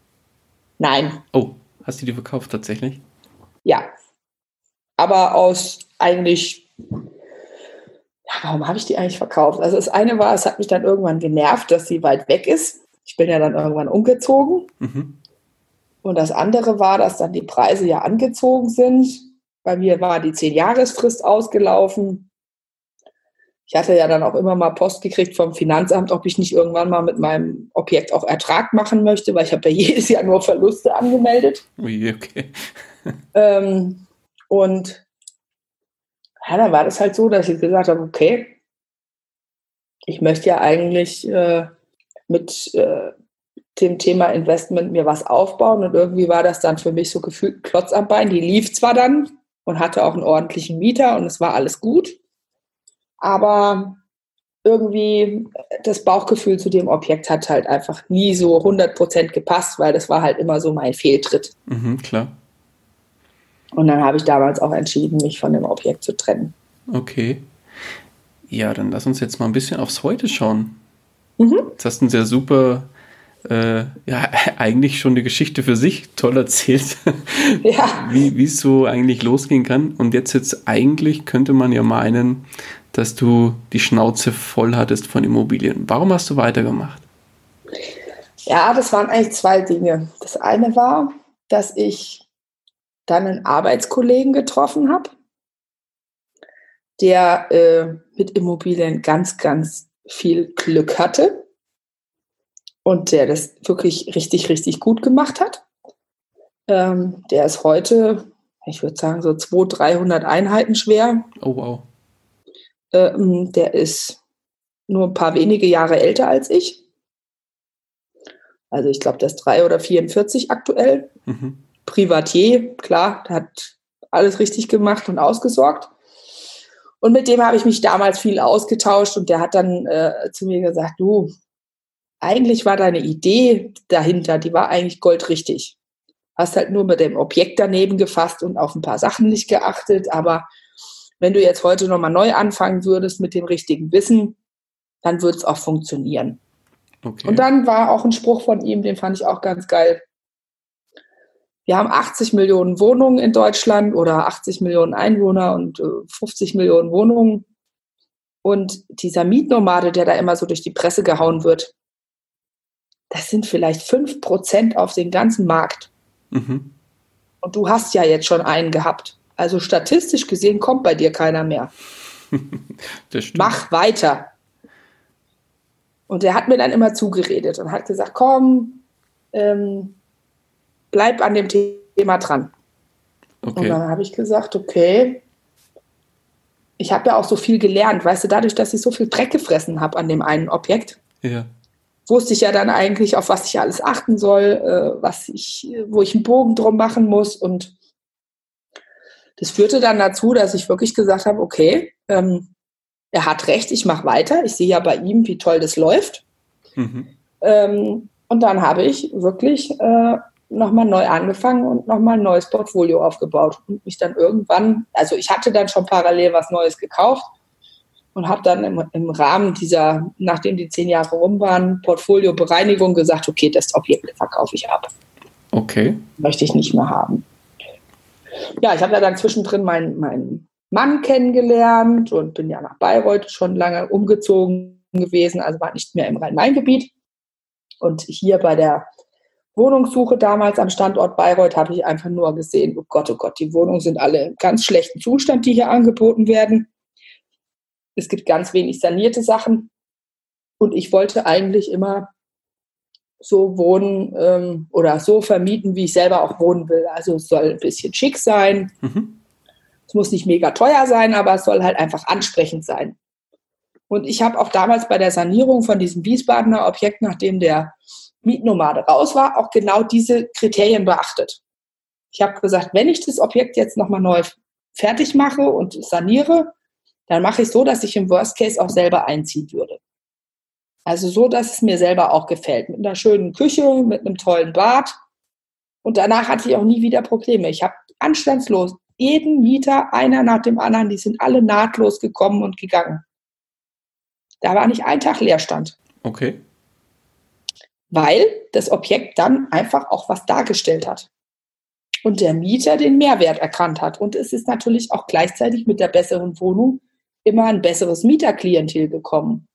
Nein. Oh, hast du die verkauft tatsächlich? Ja. Aber aus eigentlich, ja, warum habe ich die eigentlich verkauft? Also das eine war, es hat mich dann irgendwann genervt, dass sie weit weg ist. Ich bin ja dann irgendwann umgezogen. Mhm. Und das andere war, dass dann die Preise ja angezogen sind. Bei mir war die Zehn-Jahresfrist ausgelaufen. Ich hatte ja dann auch immer mal Post gekriegt vom Finanzamt, ob ich nicht irgendwann mal mit meinem Objekt auch Ertrag machen möchte, weil ich habe ja jedes Jahr nur Verluste angemeldet. Ui, okay ähm, und ja, da war das halt so, dass ich gesagt habe, okay, ich möchte ja eigentlich äh, mit äh, dem Thema Investment mir was aufbauen und irgendwie war das dann für mich so gefühlt Klotz am Bein. Die lief zwar dann und hatte auch einen ordentlichen Mieter und es war alles gut. Aber irgendwie das Bauchgefühl zu dem Objekt hat halt einfach nie so 100% gepasst, weil das war halt immer so mein Fehltritt. Mhm, klar. Und dann habe ich damals auch entschieden, mich von dem Objekt zu trennen. Okay. Ja, dann lass uns jetzt mal ein bisschen aufs Heute schauen. Mhm. Jetzt hast du uns ja super, äh, ja, eigentlich schon eine Geschichte für sich toll erzählt, ja. wie es so eigentlich losgehen kann. Und jetzt jetzt eigentlich könnte man ja meinen, dass du die Schnauze voll hattest von Immobilien. Warum hast du weitergemacht? Ja, das waren eigentlich zwei Dinge. Das eine war, dass ich dann einen Arbeitskollegen getroffen habe, der äh, mit Immobilien ganz, ganz viel Glück hatte und der das wirklich richtig, richtig gut gemacht hat. Ähm, der ist heute, ich würde sagen, so 200, 300 Einheiten schwer. Oh, wow. Ähm, der ist nur ein paar wenige Jahre älter als ich. Also ich glaube, der ist drei oder 44 aktuell. Mhm. Privatier, klar, der hat alles richtig gemacht und ausgesorgt. Und mit dem habe ich mich damals viel ausgetauscht und der hat dann äh, zu mir gesagt, du, eigentlich war deine Idee dahinter, die war eigentlich goldrichtig. Hast halt nur mit dem Objekt daneben gefasst und auf ein paar Sachen nicht geachtet, aber wenn du jetzt heute nochmal neu anfangen würdest mit dem richtigen Wissen, dann würde es auch funktionieren. Okay. Und dann war auch ein Spruch von ihm, den fand ich auch ganz geil. Wir haben 80 Millionen Wohnungen in Deutschland oder 80 Millionen Einwohner und 50 äh, Millionen Wohnungen. Und dieser Mietnomade, der da immer so durch die Presse gehauen wird, das sind vielleicht 5 Prozent auf den ganzen Markt. Mhm. Und du hast ja jetzt schon einen gehabt. Also statistisch gesehen kommt bei dir keiner mehr. Mach weiter. Und er hat mir dann immer zugeredet und hat gesagt, komm, ähm, bleib an dem Thema dran. Okay. Und dann habe ich gesagt, okay, ich habe ja auch so viel gelernt, weißt du, dadurch, dass ich so viel Dreck gefressen habe an dem einen Objekt, ja. wusste ich ja dann eigentlich, auf was ich alles achten soll, äh, was ich, wo ich einen Bogen drum machen muss. Und das führte dann dazu, dass ich wirklich gesagt habe, okay, ähm, er hat recht, ich mache weiter. Ich sehe ja bei ihm, wie toll das läuft. Mhm. Ähm, und dann habe ich wirklich äh, nochmal neu angefangen und nochmal ein neues Portfolio aufgebaut und mich dann irgendwann, also ich hatte dann schon parallel was Neues gekauft und habe dann im, im, Rahmen dieser, nachdem die zehn Jahre rum waren, Portfolio-Bereinigung gesagt, okay, das Objekt verkaufe ich ab. Okay. Möchte ich nicht mehr haben. Ja, ich habe ja dann zwischendrin meinen, meinen Mann kennengelernt und bin ja nach Bayreuth schon lange umgezogen gewesen, also war nicht mehr im Rhein-Main-Gebiet. Und hier bei der Wohnungssuche damals am Standort Bayreuth habe ich einfach nur gesehen, oh Gott, oh Gott, die Wohnungen sind alle im ganz schlechten Zustand, die hier angeboten werden. Es gibt ganz wenig sanierte Sachen. Und ich wollte eigentlich immer so wohnen ähm, oder so vermieten, wie ich selber auch wohnen will. Also es soll ein bisschen schick sein. Mhm. Es muss nicht mega teuer sein, aber es soll halt einfach ansprechend sein. Und ich habe auch damals bei der Sanierung von diesem Wiesbadener Objekt, nachdem der Mietnomade raus war, auch genau diese Kriterien beachtet. Ich habe gesagt, wenn ich das Objekt jetzt nochmal neu fertig mache und saniere, dann mache ich so, dass ich im Worst Case auch selber einziehen würde. Also so, dass es mir selber auch gefällt. Mit einer schönen Küche, mit einem tollen Bad. Und danach hatte ich auch nie wieder Probleme. Ich habe anstandslos jeden Mieter, einer nach dem anderen, die sind alle nahtlos gekommen und gegangen. Da war nicht ein Tag Leerstand. Okay weil das Objekt dann einfach auch was dargestellt hat. Und der Mieter den Mehrwert erkannt hat. Und es ist natürlich auch gleichzeitig mit der besseren Wohnung immer ein besseres Mieterklientel gekommen.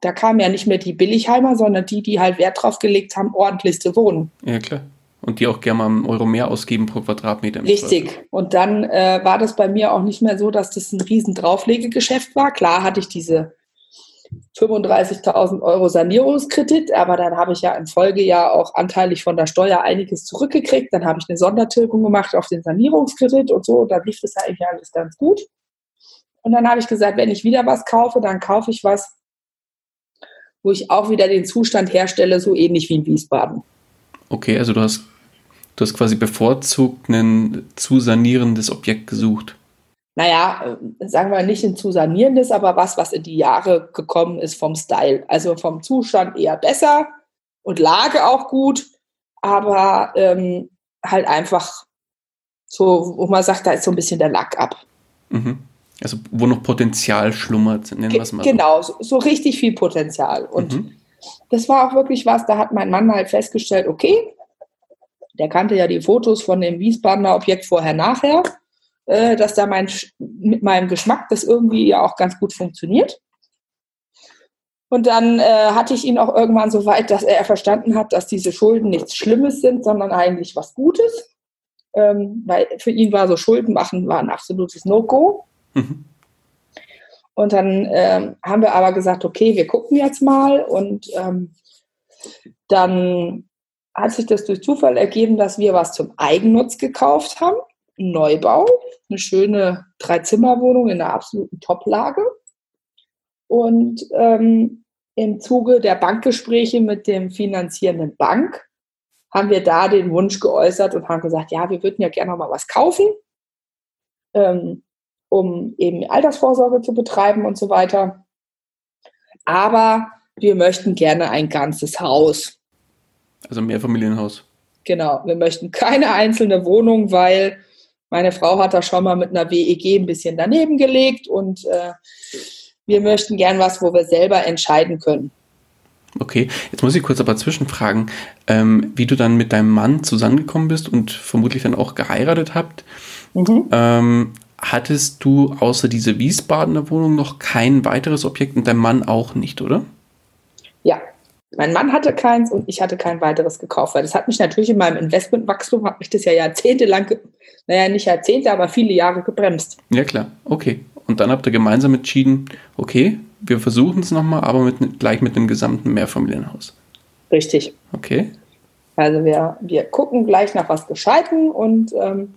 Da kamen ja nicht mehr die Billigheimer, sondern die, die halt Wert drauf gelegt haben, ordentlich zu wohnen. Ja, klar. Und die auch gerne mal einen Euro mehr ausgeben pro Quadratmeter. Richtig. Und dann äh, war das bei mir auch nicht mehr so, dass das ein riesen Drauflegegeschäft war. Klar hatte ich diese 35.000 Euro Sanierungskredit, aber dann habe ich ja im Folgejahr auch anteilig von der Steuer einiges zurückgekriegt. Dann habe ich eine Sondertilgung gemacht auf den Sanierungskredit und so. Und da lief das eigentlich alles ganz gut. Und dann habe ich gesagt, wenn ich wieder was kaufe, dann kaufe ich was, wo ich auch wieder den Zustand herstelle, so ähnlich wie in Wiesbaden. Okay, also du hast Du hast quasi bevorzugt ein zu sanierendes Objekt gesucht. Naja, äh, sagen wir nicht ein zu sanierendes, aber was, was in die Jahre gekommen ist vom Style. Also vom Zustand eher besser und Lage auch gut, aber ähm, halt einfach so, wo man sagt, da ist so ein bisschen der Lack ab. Mhm. Also wo noch Potenzial schlummert, nennen wir es mal. Genau, so, so richtig viel Potenzial. Und mhm. das war auch wirklich was, da hat mein Mann halt festgestellt, okay, der kannte ja die Fotos von dem Wiesbadener Objekt vorher, nachher, äh, dass da mein, mit meinem Geschmack das irgendwie ja auch ganz gut funktioniert. Und dann äh, hatte ich ihn auch irgendwann so weit, dass er verstanden hat, dass diese Schulden nichts Schlimmes sind, sondern eigentlich was Gutes. Ähm, weil für ihn war so Schulden machen war ein absolutes No-Go. Mhm. Und dann ähm, haben wir aber gesagt, okay, wir gucken jetzt mal. Und ähm, dann hat sich das durch Zufall ergeben, dass wir was zum Eigennutz gekauft haben. Neubau, eine schöne Dreizimmerwohnung in einer absoluten Toplage. Und ähm, im Zuge der Bankgespräche mit dem finanzierenden Bank haben wir da den Wunsch geäußert und haben gesagt, ja, wir würden ja gerne noch mal was kaufen. Ähm, um eben Altersvorsorge zu betreiben und so weiter. Aber wir möchten gerne ein ganzes Haus. Also ein Mehrfamilienhaus. Genau, wir möchten keine einzelne Wohnung, weil meine Frau hat da schon mal mit einer WEG ein bisschen daneben gelegt und äh, wir möchten gern was, wo wir selber entscheiden können. Okay, jetzt muss ich kurz aber zwischenfragen, ähm, wie du dann mit deinem Mann zusammengekommen bist und vermutlich dann auch geheiratet habt. Mhm. Ähm, hattest du außer diese Wiesbadener Wohnung noch kein weiteres Objekt und dein Mann auch nicht, oder? Mein Mann hatte keins und ich hatte kein weiteres gekauft, weil das hat mich natürlich in meinem Investmentwachstum, hat mich das ja jahrzehntelang, naja, nicht Jahrzehnte, aber viele Jahre gebremst. Ja, klar, okay. Und dann habt ihr gemeinsam entschieden, okay, wir versuchen es nochmal, aber mit, gleich mit dem gesamten Mehrfamilienhaus. Richtig. Okay. Also wir, wir gucken gleich nach was Gescheiten und ähm,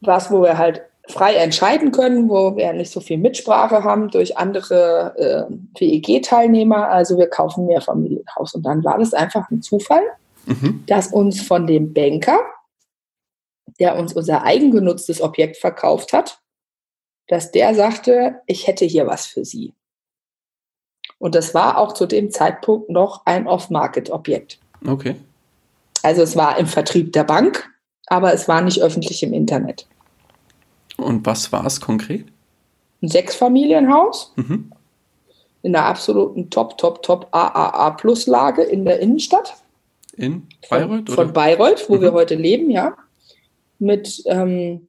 was, wo wir halt frei entscheiden können, wo wir nicht so viel Mitsprache haben durch andere äh, WEG-Teilnehmer. Also wir kaufen mehr Familienhaus. Und dann war das einfach ein Zufall, mhm. dass uns von dem Banker, der uns unser eigengenutztes Objekt verkauft hat, dass der sagte, ich hätte hier was für Sie. Und das war auch zu dem Zeitpunkt noch ein Off-Market-Objekt. Okay. Also es war im Vertrieb der Bank, aber es war nicht öffentlich im Internet. Und was war es konkret? Ein Sechsfamilienhaus mhm. in der absoluten Top, Top, Top AAA-Plus-Lage in der Innenstadt. In Bayreuth? Von, von Bayreuth, wo mhm. wir heute leben, ja. Mit ähm,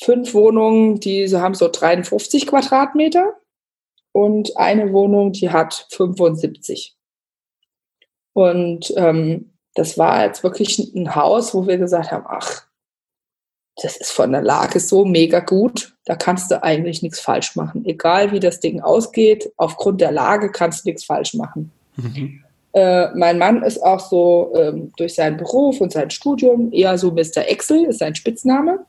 fünf Wohnungen, die haben so 53 Quadratmeter und eine Wohnung, die hat 75. Und ähm, das war jetzt wirklich ein Haus, wo wir gesagt haben, ach, das ist von der Lage so mega gut, da kannst du eigentlich nichts falsch machen. Egal wie das Ding ausgeht, aufgrund der Lage kannst du nichts falsch machen. Mhm. Äh, mein Mann ist auch so ähm, durch seinen Beruf und sein Studium eher so Mr. Excel, ist sein Spitzname.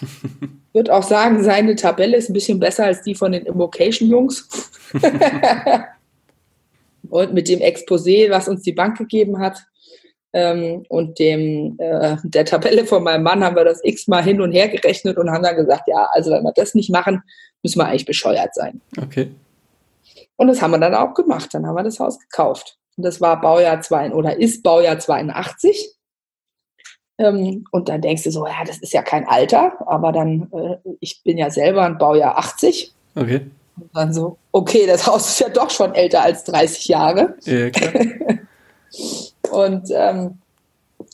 Würde auch sagen, seine Tabelle ist ein bisschen besser als die von den Invocation-Jungs. und mit dem Exposé, was uns die Bank gegeben hat, ähm, und dem äh, der Tabelle von meinem Mann haben wir das x-mal hin und her gerechnet und haben dann gesagt, ja, also wenn wir das nicht machen, müssen wir eigentlich bescheuert sein. Okay. Und das haben wir dann auch gemacht. Dann haben wir das Haus gekauft. Und das war Baujahr 2 oder ist Baujahr 82. Ähm, und dann denkst du so, ja, das ist ja kein Alter, aber dann, äh, ich bin ja selber ein Baujahr 80. Okay. Und dann so, okay, das Haus ist ja doch schon älter als 30 Jahre. Ja, klar. Und ähm,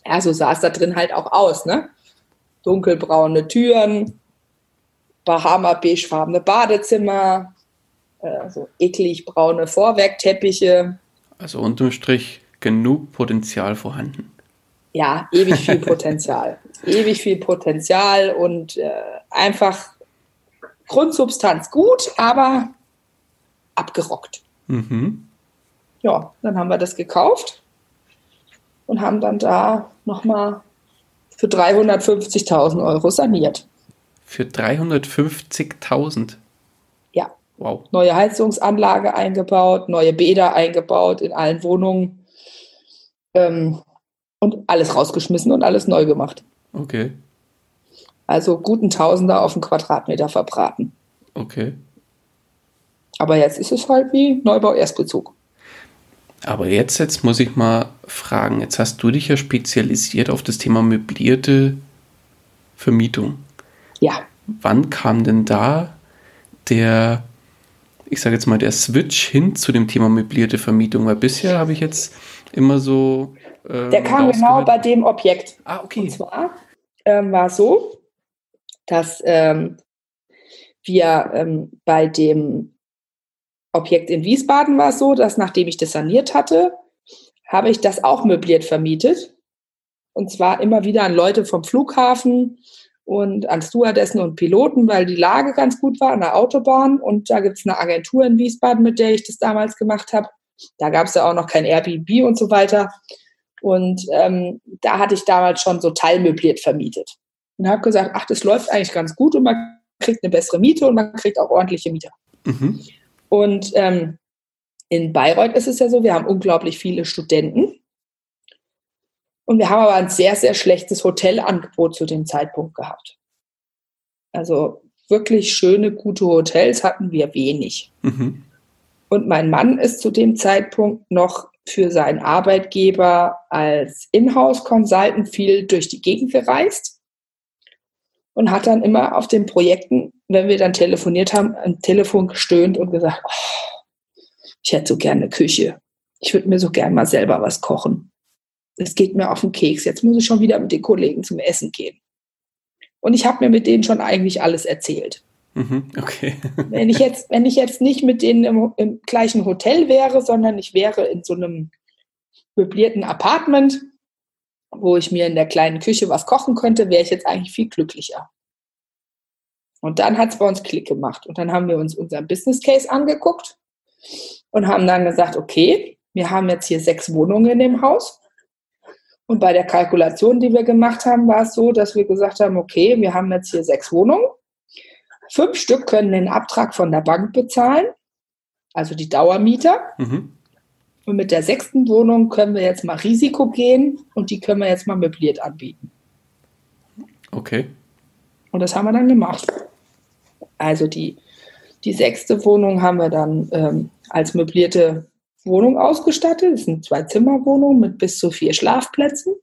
ja, so sah es da drin halt auch aus, ne? Dunkelbraune Türen, Bahama-beigefarbene Badezimmer, äh, so eklig braune Vorwerkteppiche. Also unterm Strich genug Potenzial vorhanden. Ja, ewig viel Potenzial. ewig viel Potenzial und äh, einfach Grundsubstanz gut, aber abgerockt. Mhm. Ja, dann haben wir das gekauft und haben dann da nochmal für 350.000 Euro saniert. Für 350.000? Ja. Wow. Neue Heizungsanlage eingebaut, neue Bäder eingebaut in allen Wohnungen. Ähm, und alles rausgeschmissen und alles neu gemacht. Okay. Also guten Tausender auf einen Quadratmeter verbraten. Okay. Aber jetzt ist es halt wie Neubau Erstbezug. Aber jetzt, jetzt muss ich mal fragen, jetzt hast du dich ja spezialisiert auf das Thema möblierte Vermietung. Ja. Wann kam denn da der, ich sage jetzt mal, der Switch hin zu dem Thema möblierte Vermietung? Weil bisher habe ich jetzt immer so. Ähm, der kam genau bei dem Objekt. Ah, okay. Und zwar ähm, war so, dass ähm, wir ähm, bei dem Objekt in Wiesbaden war es so, dass nachdem ich das saniert hatte, habe ich das auch möbliert vermietet. Und zwar immer wieder an Leute vom Flughafen und an Stewardessen und Piloten, weil die Lage ganz gut war an der Autobahn. Und da gibt es eine Agentur in Wiesbaden, mit der ich das damals gemacht habe. Da gab es ja auch noch kein Airbnb und so weiter. Und ähm, da hatte ich damals schon so teilmöbliert vermietet. Und habe gesagt, ach, das läuft eigentlich ganz gut und man kriegt eine bessere Miete und man kriegt auch ordentliche Mieter. Mhm. Und ähm, in Bayreuth ist es ja so, wir haben unglaublich viele Studenten. Und wir haben aber ein sehr, sehr schlechtes Hotelangebot zu dem Zeitpunkt gehabt. Also wirklich schöne, gute Hotels hatten wir wenig. Mhm. Und mein Mann ist zu dem Zeitpunkt noch für seinen Arbeitgeber als Inhouse-Consultant viel durch die Gegend gereist und hat dann immer auf den Projekten, wenn wir dann telefoniert haben, am Telefon gestöhnt und gesagt, oh, ich hätte so gerne eine Küche. Ich würde mir so gerne mal selber was kochen. Es geht mir auf den Keks. Jetzt muss ich schon wieder mit den Kollegen zum Essen gehen. Und ich habe mir mit denen schon eigentlich alles erzählt. Mhm, okay. wenn, ich jetzt, wenn ich jetzt nicht mit denen im, im gleichen Hotel wäre, sondern ich wäre in so einem möblierten Apartment, wo ich mir in der kleinen Küche was kochen könnte, wäre ich jetzt eigentlich viel glücklicher. Und dann hat es bei uns Klick gemacht. Und dann haben wir uns unseren Business Case angeguckt und haben dann gesagt, okay, wir haben jetzt hier sechs Wohnungen in dem Haus. Und bei der Kalkulation, die wir gemacht haben, war es so, dass wir gesagt haben, okay, wir haben jetzt hier sechs Wohnungen. Fünf Stück können den Abtrag von der Bank bezahlen, also die Dauermieter. Mhm. Und mit der sechsten Wohnung können wir jetzt mal Risiko gehen und die können wir jetzt mal möbliert anbieten. Okay. Und das haben wir dann gemacht. Also die, die sechste Wohnung haben wir dann ähm, als möblierte Wohnung ausgestattet. Das sind zwei Zimmerwohnungen mit bis zu vier Schlafplätzen.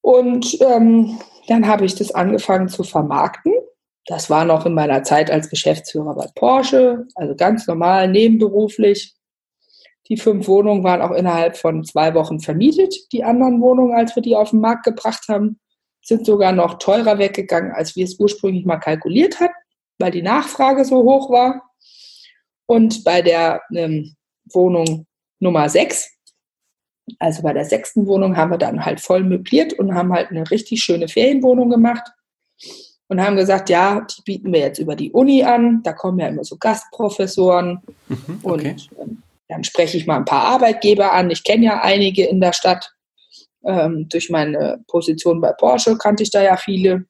Und ähm, dann habe ich das angefangen zu vermarkten. Das war noch in meiner Zeit als Geschäftsführer bei Porsche, also ganz normal, nebenberuflich. Die fünf Wohnungen waren auch innerhalb von zwei Wochen vermietet. Die anderen Wohnungen, als wir die auf den Markt gebracht haben, sind sogar noch teurer weggegangen, als wir es ursprünglich mal kalkuliert hatten, weil die Nachfrage so hoch war. Und bei der ähm, Wohnung Nummer sechs, also bei der sechsten Wohnung, haben wir dann halt voll möbliert und haben halt eine richtig schöne Ferienwohnung gemacht und haben gesagt, ja, die bieten wir jetzt über die Uni an. Da kommen ja immer so Gastprofessoren mhm, okay. und ähm, dann spreche ich mal ein paar Arbeitgeber an. Ich kenne ja einige in der Stadt. Ähm, durch meine Position bei Porsche kannte ich da ja viele.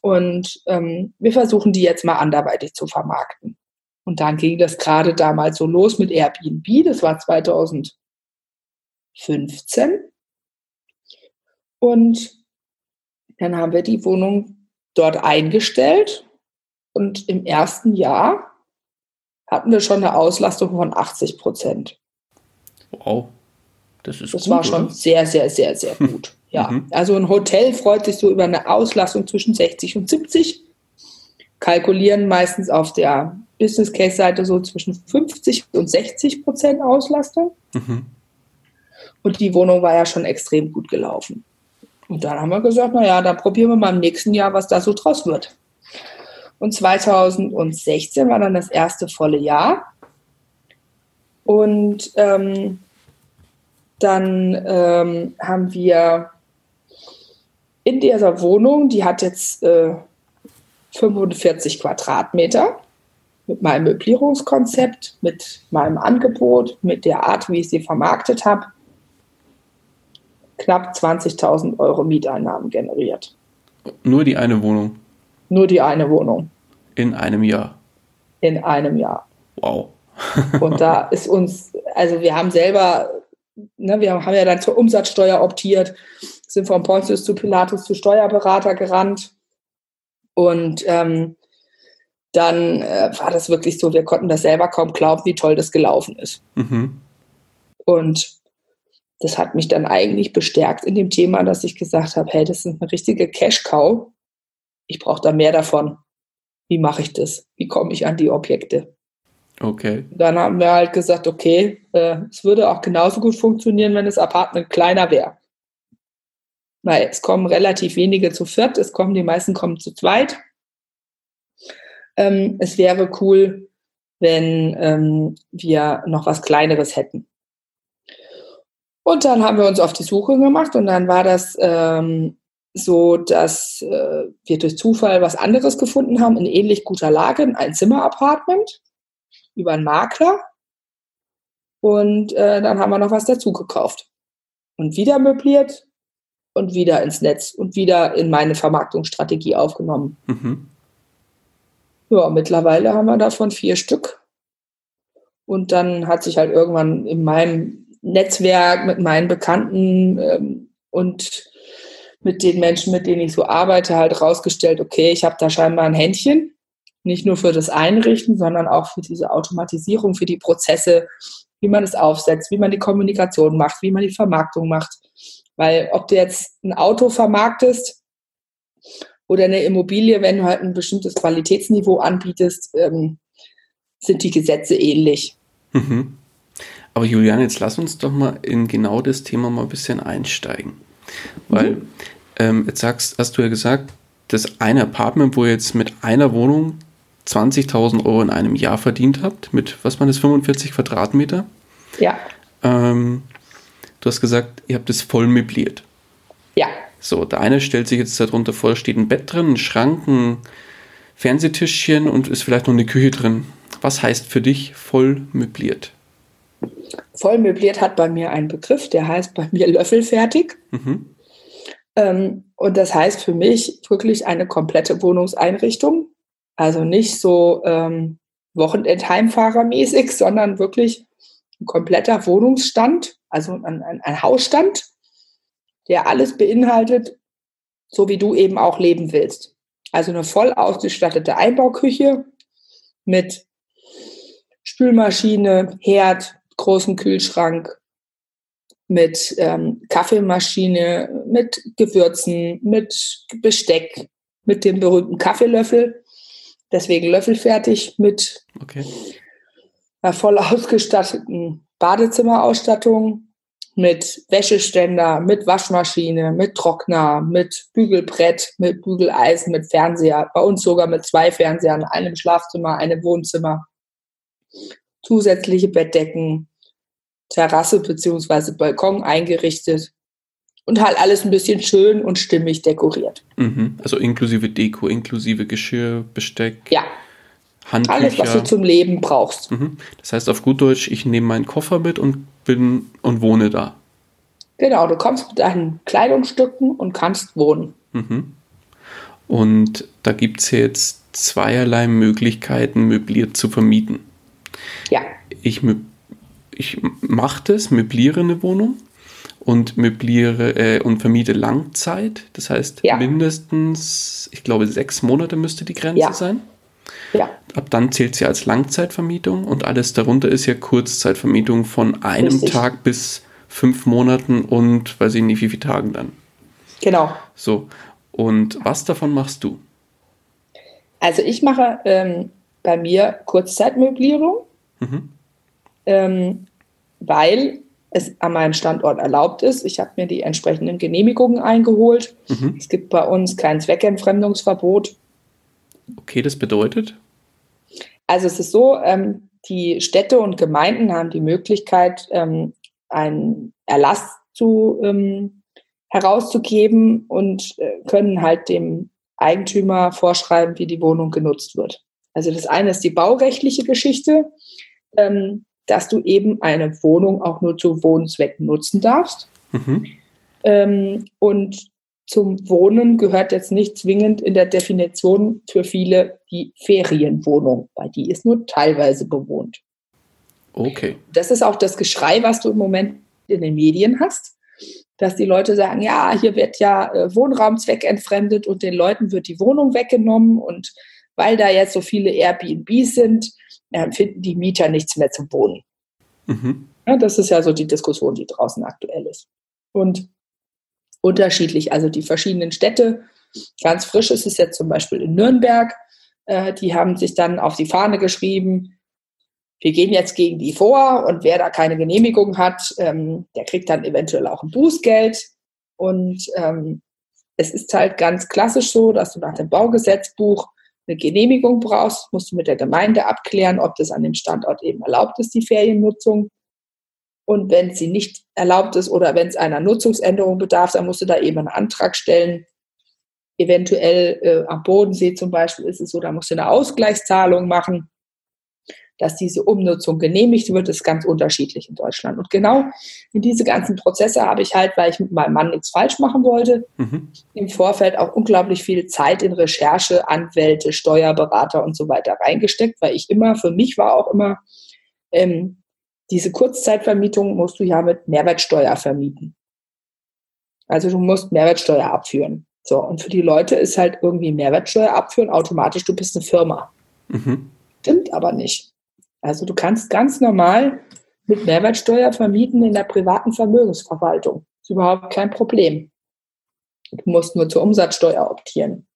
Und ähm, wir versuchen die jetzt mal anderweitig zu vermarkten. Und dann ging das gerade damals so los mit Airbnb. Das war 2015. Und dann haben wir die Wohnung dort eingestellt. Und im ersten Jahr hatten wir schon eine Auslastung von 80 Prozent. Wow. Das ist Das gut, war schon oder? sehr, sehr, sehr, sehr gut. Ja. Mhm. Also ein Hotel freut sich so über eine Auslastung zwischen 60 und 70. Kalkulieren meistens auf der Business Case Seite so zwischen 50 und 60 Prozent Auslastung. Mhm. Und die Wohnung war ja schon extrem gut gelaufen. Und dann haben wir gesagt, naja, dann probieren wir mal im nächsten Jahr, was da so draus wird. Und 2016 war dann das erste volle Jahr. Und ähm, dann ähm, haben wir in dieser Wohnung, die hat jetzt äh, 45 Quadratmeter, mit meinem Möblierungskonzept, mit meinem Angebot, mit der Art, wie ich sie vermarktet habe, knapp 20.000 Euro Mieteinnahmen generiert. Nur die eine Wohnung Nur die eine Wohnung in einem Jahr. in einem Jahr. Wow. Und da ist uns, also wir haben selber ne, wir haben ja dann zur Umsatzsteuer optiert, sind von Pontius zu Pilatus zu Steuerberater gerannt. Und ähm, dann äh, war das wirklich so, wir konnten das selber kaum glauben, wie toll das gelaufen ist. Mhm. Und das hat mich dann eigentlich bestärkt in dem Thema, dass ich gesagt habe, hey, das ist eine richtige Cash-Cow. Ich brauche da mehr davon. Wie mache ich das? Wie komme ich an die Objekte? Okay. Dann haben wir halt gesagt, okay, äh, es würde auch genauso gut funktionieren, wenn das Apartment kleiner wäre. Weil es kommen relativ wenige zu viert, es kommen, die meisten kommen zu zweit. Ähm, es wäre cool, wenn ähm, wir noch was Kleineres hätten. Und dann haben wir uns auf die Suche gemacht und dann war das ähm, so, dass äh, wir durch Zufall was anderes gefunden haben, in ähnlich guter Lage, ein Zimmer-Apartment über einen Makler. Und äh, dann haben wir noch was dazu gekauft. Und wieder möbliert und wieder ins Netz und wieder in meine Vermarktungsstrategie aufgenommen. Mhm. Ja, mittlerweile haben wir davon vier Stück. Und dann hat sich halt irgendwann in meinem Netzwerk mit meinen Bekannten ähm, und mit den Menschen, mit denen ich so arbeite, halt rausgestellt, okay, ich habe da scheinbar ein Händchen nicht nur für das Einrichten, sondern auch für diese Automatisierung, für die Prozesse, wie man es aufsetzt, wie man die Kommunikation macht, wie man die Vermarktung macht. Weil ob du jetzt ein Auto vermarktest oder eine Immobilie, wenn du halt ein bestimmtes Qualitätsniveau anbietest, ähm, sind die Gesetze ähnlich. Mhm. Aber Julian, jetzt lass uns doch mal in genau das Thema mal ein bisschen einsteigen. Weil mhm. Ähm, jetzt sagst, hast du ja gesagt, das eine Apartment, wo ihr jetzt mit einer Wohnung 20.000 Euro in einem Jahr verdient habt, mit, was waren das, 45 Quadratmeter? Ja. Ähm, du hast gesagt, ihr habt es voll möbliert. Ja. So, der eine stellt sich jetzt darunter vor, steht ein Bett drin, ein Schrank, ein Fernsehtischchen und ist vielleicht noch eine Küche drin. Was heißt für dich voll möbliert? Voll möbliert hat bei mir einen Begriff, der heißt bei mir löffelfertig. Mhm. Ähm, und das heißt für mich wirklich eine komplette Wohnungseinrichtung also nicht so ähm, Wochenendheimfahrermäßig, sondern wirklich ein kompletter Wohnungsstand, also ein, ein, ein Hausstand, der alles beinhaltet, so wie du eben auch leben willst. Also eine voll ausgestattete Einbauküche mit Spülmaschine, Herd, großen Kühlschrank, mit ähm, Kaffeemaschine, mit Gewürzen, mit Besteck, mit dem berühmten Kaffeelöffel Deswegen löffelfertig mit okay. einer voll ausgestatteten Badezimmerausstattung, mit Wäscheständer, mit Waschmaschine, mit Trockner, mit Bügelbrett, mit Bügeleisen, mit Fernseher. Bei uns sogar mit zwei Fernsehern, einem Schlafzimmer, einem Wohnzimmer. Zusätzliche Bettdecken, Terrasse bzw. Balkon eingerichtet und halt alles ein bisschen schön und stimmig dekoriert. Mhm. Also inklusive Deko, inklusive Geschirr, Besteck. Ja. Handtücher. Alles, was du zum Leben brauchst. Mhm. Das heißt auf gut Deutsch, ich nehme meinen Koffer mit und bin und wohne da. Genau, du kommst mit deinen Kleidungsstücken und kannst wohnen. Mhm. Und da gibt es jetzt zweierlei Möglichkeiten, möbliert zu vermieten. Ja. Ich, ich mache das, möbliere eine Wohnung und möbliere äh, und vermiete Langzeit. Das heißt, ja. mindestens, ich glaube, sechs Monate müsste die Grenze ja. sein. Ja. Ab dann zählt sie als Langzeitvermietung und alles darunter ist ja Kurzzeitvermietung von einem Richtig. Tag bis fünf Monaten und weiß ich nicht, wie viele Tagen dann. Genau. So. Und was davon machst du? Also ich mache ähm, bei mir Kurzzeitmöblierung, mhm. Ähm, weil es an meinem Standort erlaubt ist. Ich habe mir die entsprechenden Genehmigungen eingeholt. Mhm. Es gibt bei uns kein Zweckentfremdungsverbot. Okay, das bedeutet? Also es ist so, ähm, die Städte und Gemeinden haben die Möglichkeit, ähm, einen Erlass zu, ähm, herauszugeben und äh, können halt dem Eigentümer vorschreiben, wie die Wohnung genutzt wird. Also das eine ist die baurechtliche Geschichte. Ähm, dass du eben eine Wohnung auch nur zu Wohnzwecken nutzen darfst. Mhm. Ähm, und zum Wohnen gehört jetzt nicht zwingend in der Definition für viele die Ferienwohnung, weil die ist nur teilweise bewohnt. Okay. Das ist auch das Geschrei, was du im Moment in den Medien hast, dass die Leute sagen, ja, hier wird ja äh, Wohnraum zweckentfremdet und den Leuten wird die Wohnung weggenommen und weil da jetzt so viele Airbnbs sind, finden die Mieter nichts mehr zum Wohnen. Mhm. Ja, das ist ja so die Diskussion, die draußen aktuell ist. Und unterschiedlich, also die verschiedenen Städte, ganz frisch ist es jetzt zum Beispiel in Nürnberg, äh, die haben sich dann auf die Fahne geschrieben, wir gehen jetzt gegen die vor und wer da keine Genehmigung hat, ähm, der kriegt dann eventuell auch ein Bußgeld. Und ähm, es ist halt ganz klassisch so, dass du nach dem Baugesetzbuch eine Genehmigung brauchst, musst du mit der Gemeinde abklären, ob das an dem Standort eben erlaubt ist, die Feriennutzung. Und wenn sie nicht erlaubt ist oder wenn es einer Nutzungsänderung bedarf, dann musst du da eben einen Antrag stellen. Eventuell äh, am Bodensee zum Beispiel ist es so, da musst du eine Ausgleichszahlung machen dass diese Umnutzung genehmigt wird, ist ganz unterschiedlich in Deutschland. Und genau in diese ganzen Prozesse habe ich halt, weil ich mit meinem Mann nichts falsch machen wollte, mhm. im Vorfeld auch unglaublich viel Zeit in Recherche, Anwälte, Steuerberater und so weiter reingesteckt, weil ich immer, für mich war auch immer, ähm, diese Kurzzeitvermietung musst du ja mit Mehrwertsteuer vermieten. Also du musst Mehrwertsteuer abführen. So, und für die Leute ist halt irgendwie Mehrwertsteuer abführen automatisch, du bist eine Firma. Mhm. Stimmt aber nicht. Also du kannst ganz normal mit Mehrwertsteuer vermieten in der privaten Vermögensverwaltung. Ist überhaupt kein Problem. Du musst nur zur Umsatzsteuer optieren.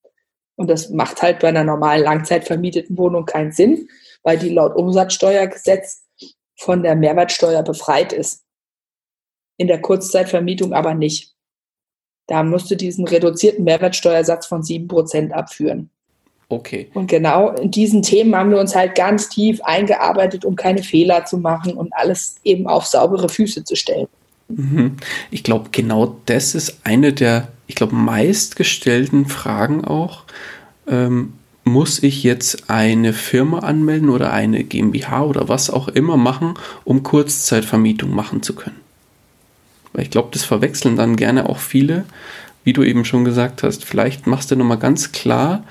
Und das macht halt bei einer normalen langzeitvermieteten Wohnung keinen Sinn, weil die laut Umsatzsteuergesetz von der Mehrwertsteuer befreit ist. In der Kurzzeitvermietung aber nicht. Da musst du diesen reduzierten Mehrwertsteuersatz von 7% abführen. Okay. Und genau in diesen Themen haben wir uns halt ganz tief eingearbeitet, um keine Fehler zu machen und alles eben auf saubere Füße zu stellen. Mhm. Ich glaube, genau das ist eine der, ich glaube, meistgestellten Fragen auch. Ähm, muss ich jetzt eine Firma anmelden oder eine GmbH oder was auch immer machen, um Kurzzeitvermietung machen zu können? Weil ich glaube, das verwechseln dann gerne auch viele, wie du eben schon gesagt hast. Vielleicht machst du nochmal ganz klar,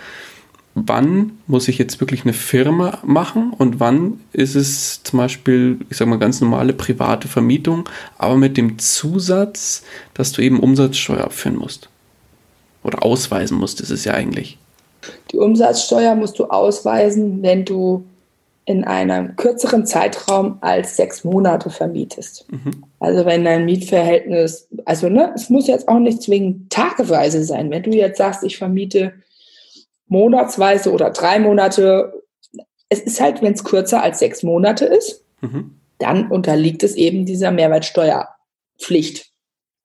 wann muss ich jetzt wirklich eine Firma machen und wann ist es zum Beispiel, ich sage mal, ganz normale private Vermietung, aber mit dem Zusatz, dass du eben Umsatzsteuer abführen musst. Oder ausweisen musst, ist es ja eigentlich. Die Umsatzsteuer musst du ausweisen, wenn du in einem kürzeren Zeitraum als sechs Monate vermietest. Mhm. Also wenn dein Mietverhältnis, also ne, es muss jetzt auch nicht zwingend tageweise sein. Wenn du jetzt sagst, ich vermiete monatsweise oder drei Monate. Es ist halt, wenn es kürzer als sechs Monate ist, mhm. dann unterliegt es eben dieser Mehrwertsteuerpflicht.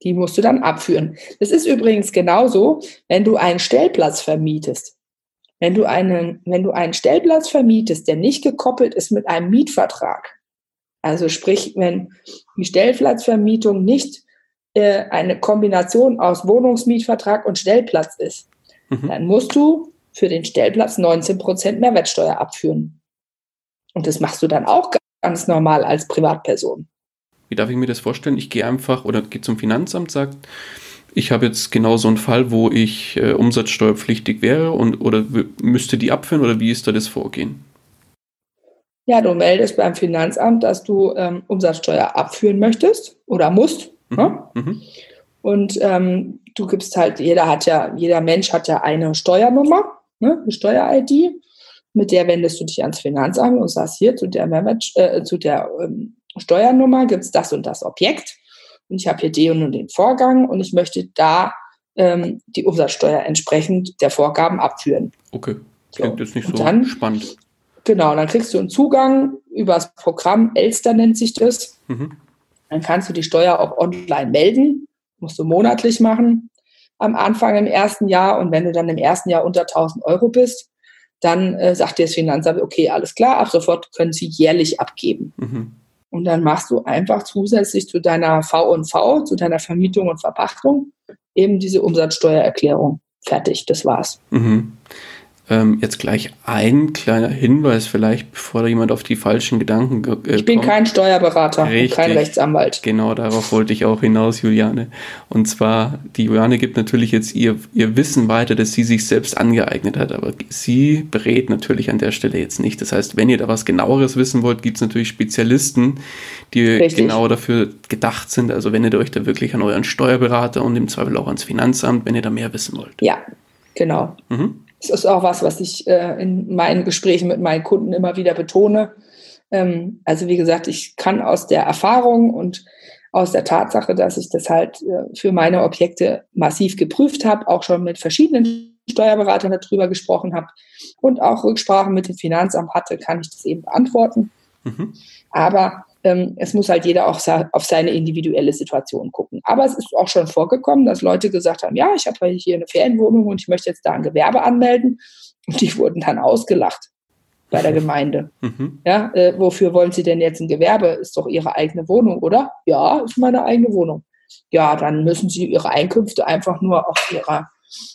Die musst du dann abführen. Das ist übrigens genauso, wenn du einen Stellplatz vermietest. Wenn du einen, wenn du einen Stellplatz vermietest, der nicht gekoppelt ist mit einem Mietvertrag, also sprich, wenn die Stellplatzvermietung nicht äh, eine Kombination aus Wohnungsmietvertrag und Stellplatz ist, mhm. dann musst du für den Stellplatz 19 Prozent Mehrwertsteuer abführen. Und das machst du dann auch ganz normal als Privatperson. Wie darf ich mir das vorstellen? Ich gehe einfach oder gehe zum Finanzamt, sagt, ich habe jetzt genau so einen Fall, wo ich äh, umsatzsteuerpflichtig wäre und oder müsste die abführen oder wie ist da das Vorgehen? Ja, du meldest beim Finanzamt, dass du ähm, Umsatzsteuer abführen möchtest oder musst. Mhm. Ne? Mhm. Und ähm, du gibst halt, jeder hat ja, jeder Mensch hat ja eine Steuernummer ne, eine Steuer-ID, mit der wendest du dich ans Finanzamt und sagst, hier zu der, Mehrwert, äh, zu der ähm, Steuernummer gibt es das und das Objekt und ich habe hier den und den Vorgang und ich möchte da ähm, die Umsatzsteuer entsprechend der Vorgaben abführen. Okay, klingt so. jetzt nicht so dann, spannend. Genau, dann kriegst du einen Zugang über das Programm Elster nennt sich das. Mhm. Dann kannst du die Steuer auch online melden, musst du monatlich machen am Anfang im ersten Jahr. Und wenn du dann im ersten Jahr unter 1000 Euro bist, dann äh, sagt dir das Finanzamt, okay, alles klar, ab sofort können sie jährlich abgeben. Mhm. Und dann machst du einfach zusätzlich zu deiner V&V, zu deiner Vermietung und Verpachtung, eben diese Umsatzsteuererklärung. Fertig, das war's. Mhm. Ähm, jetzt gleich ein kleiner Hinweis vielleicht, bevor da jemand auf die falschen Gedanken äh, Ich bin kommt. kein Steuerberater Richtig. und kein Rechtsanwalt. Genau, darauf wollte ich auch hinaus, Juliane. Und zwar, die Juliane gibt natürlich jetzt ihr, ihr Wissen weiter, das sie sich selbst angeeignet hat, aber sie berät natürlich an der Stelle jetzt nicht. Das heißt, wenn ihr da was genaueres wissen wollt, gibt es natürlich Spezialisten, die Richtig. genau dafür gedacht sind. Also wendet euch da wirklich an euren Steuerberater und im Zweifel auch ans Finanzamt, wenn ihr da mehr wissen wollt. Ja, genau. Mhm. Das ist auch was, was ich äh, in meinen Gesprächen mit meinen Kunden immer wieder betone. Ähm, also wie gesagt, ich kann aus der Erfahrung und aus der Tatsache, dass ich das halt äh, für meine Objekte massiv geprüft habe, auch schon mit verschiedenen Steuerberatern darüber gesprochen habe und auch Rücksprachen mit dem Finanzamt hatte, kann ich das eben beantworten. Mhm. Aber es muss halt jeder auch auf seine individuelle Situation gucken. Aber es ist auch schon vorgekommen, dass Leute gesagt haben, ja, ich habe hier eine Ferienwohnung und ich möchte jetzt da ein Gewerbe anmelden. Und die wurden dann ausgelacht bei der Gemeinde. Mhm. Ja, äh, wofür wollen Sie denn jetzt ein Gewerbe? Ist doch Ihre eigene Wohnung, oder? Ja, ist meine eigene Wohnung. Ja, dann müssen Sie Ihre Einkünfte einfach nur auf Ihrer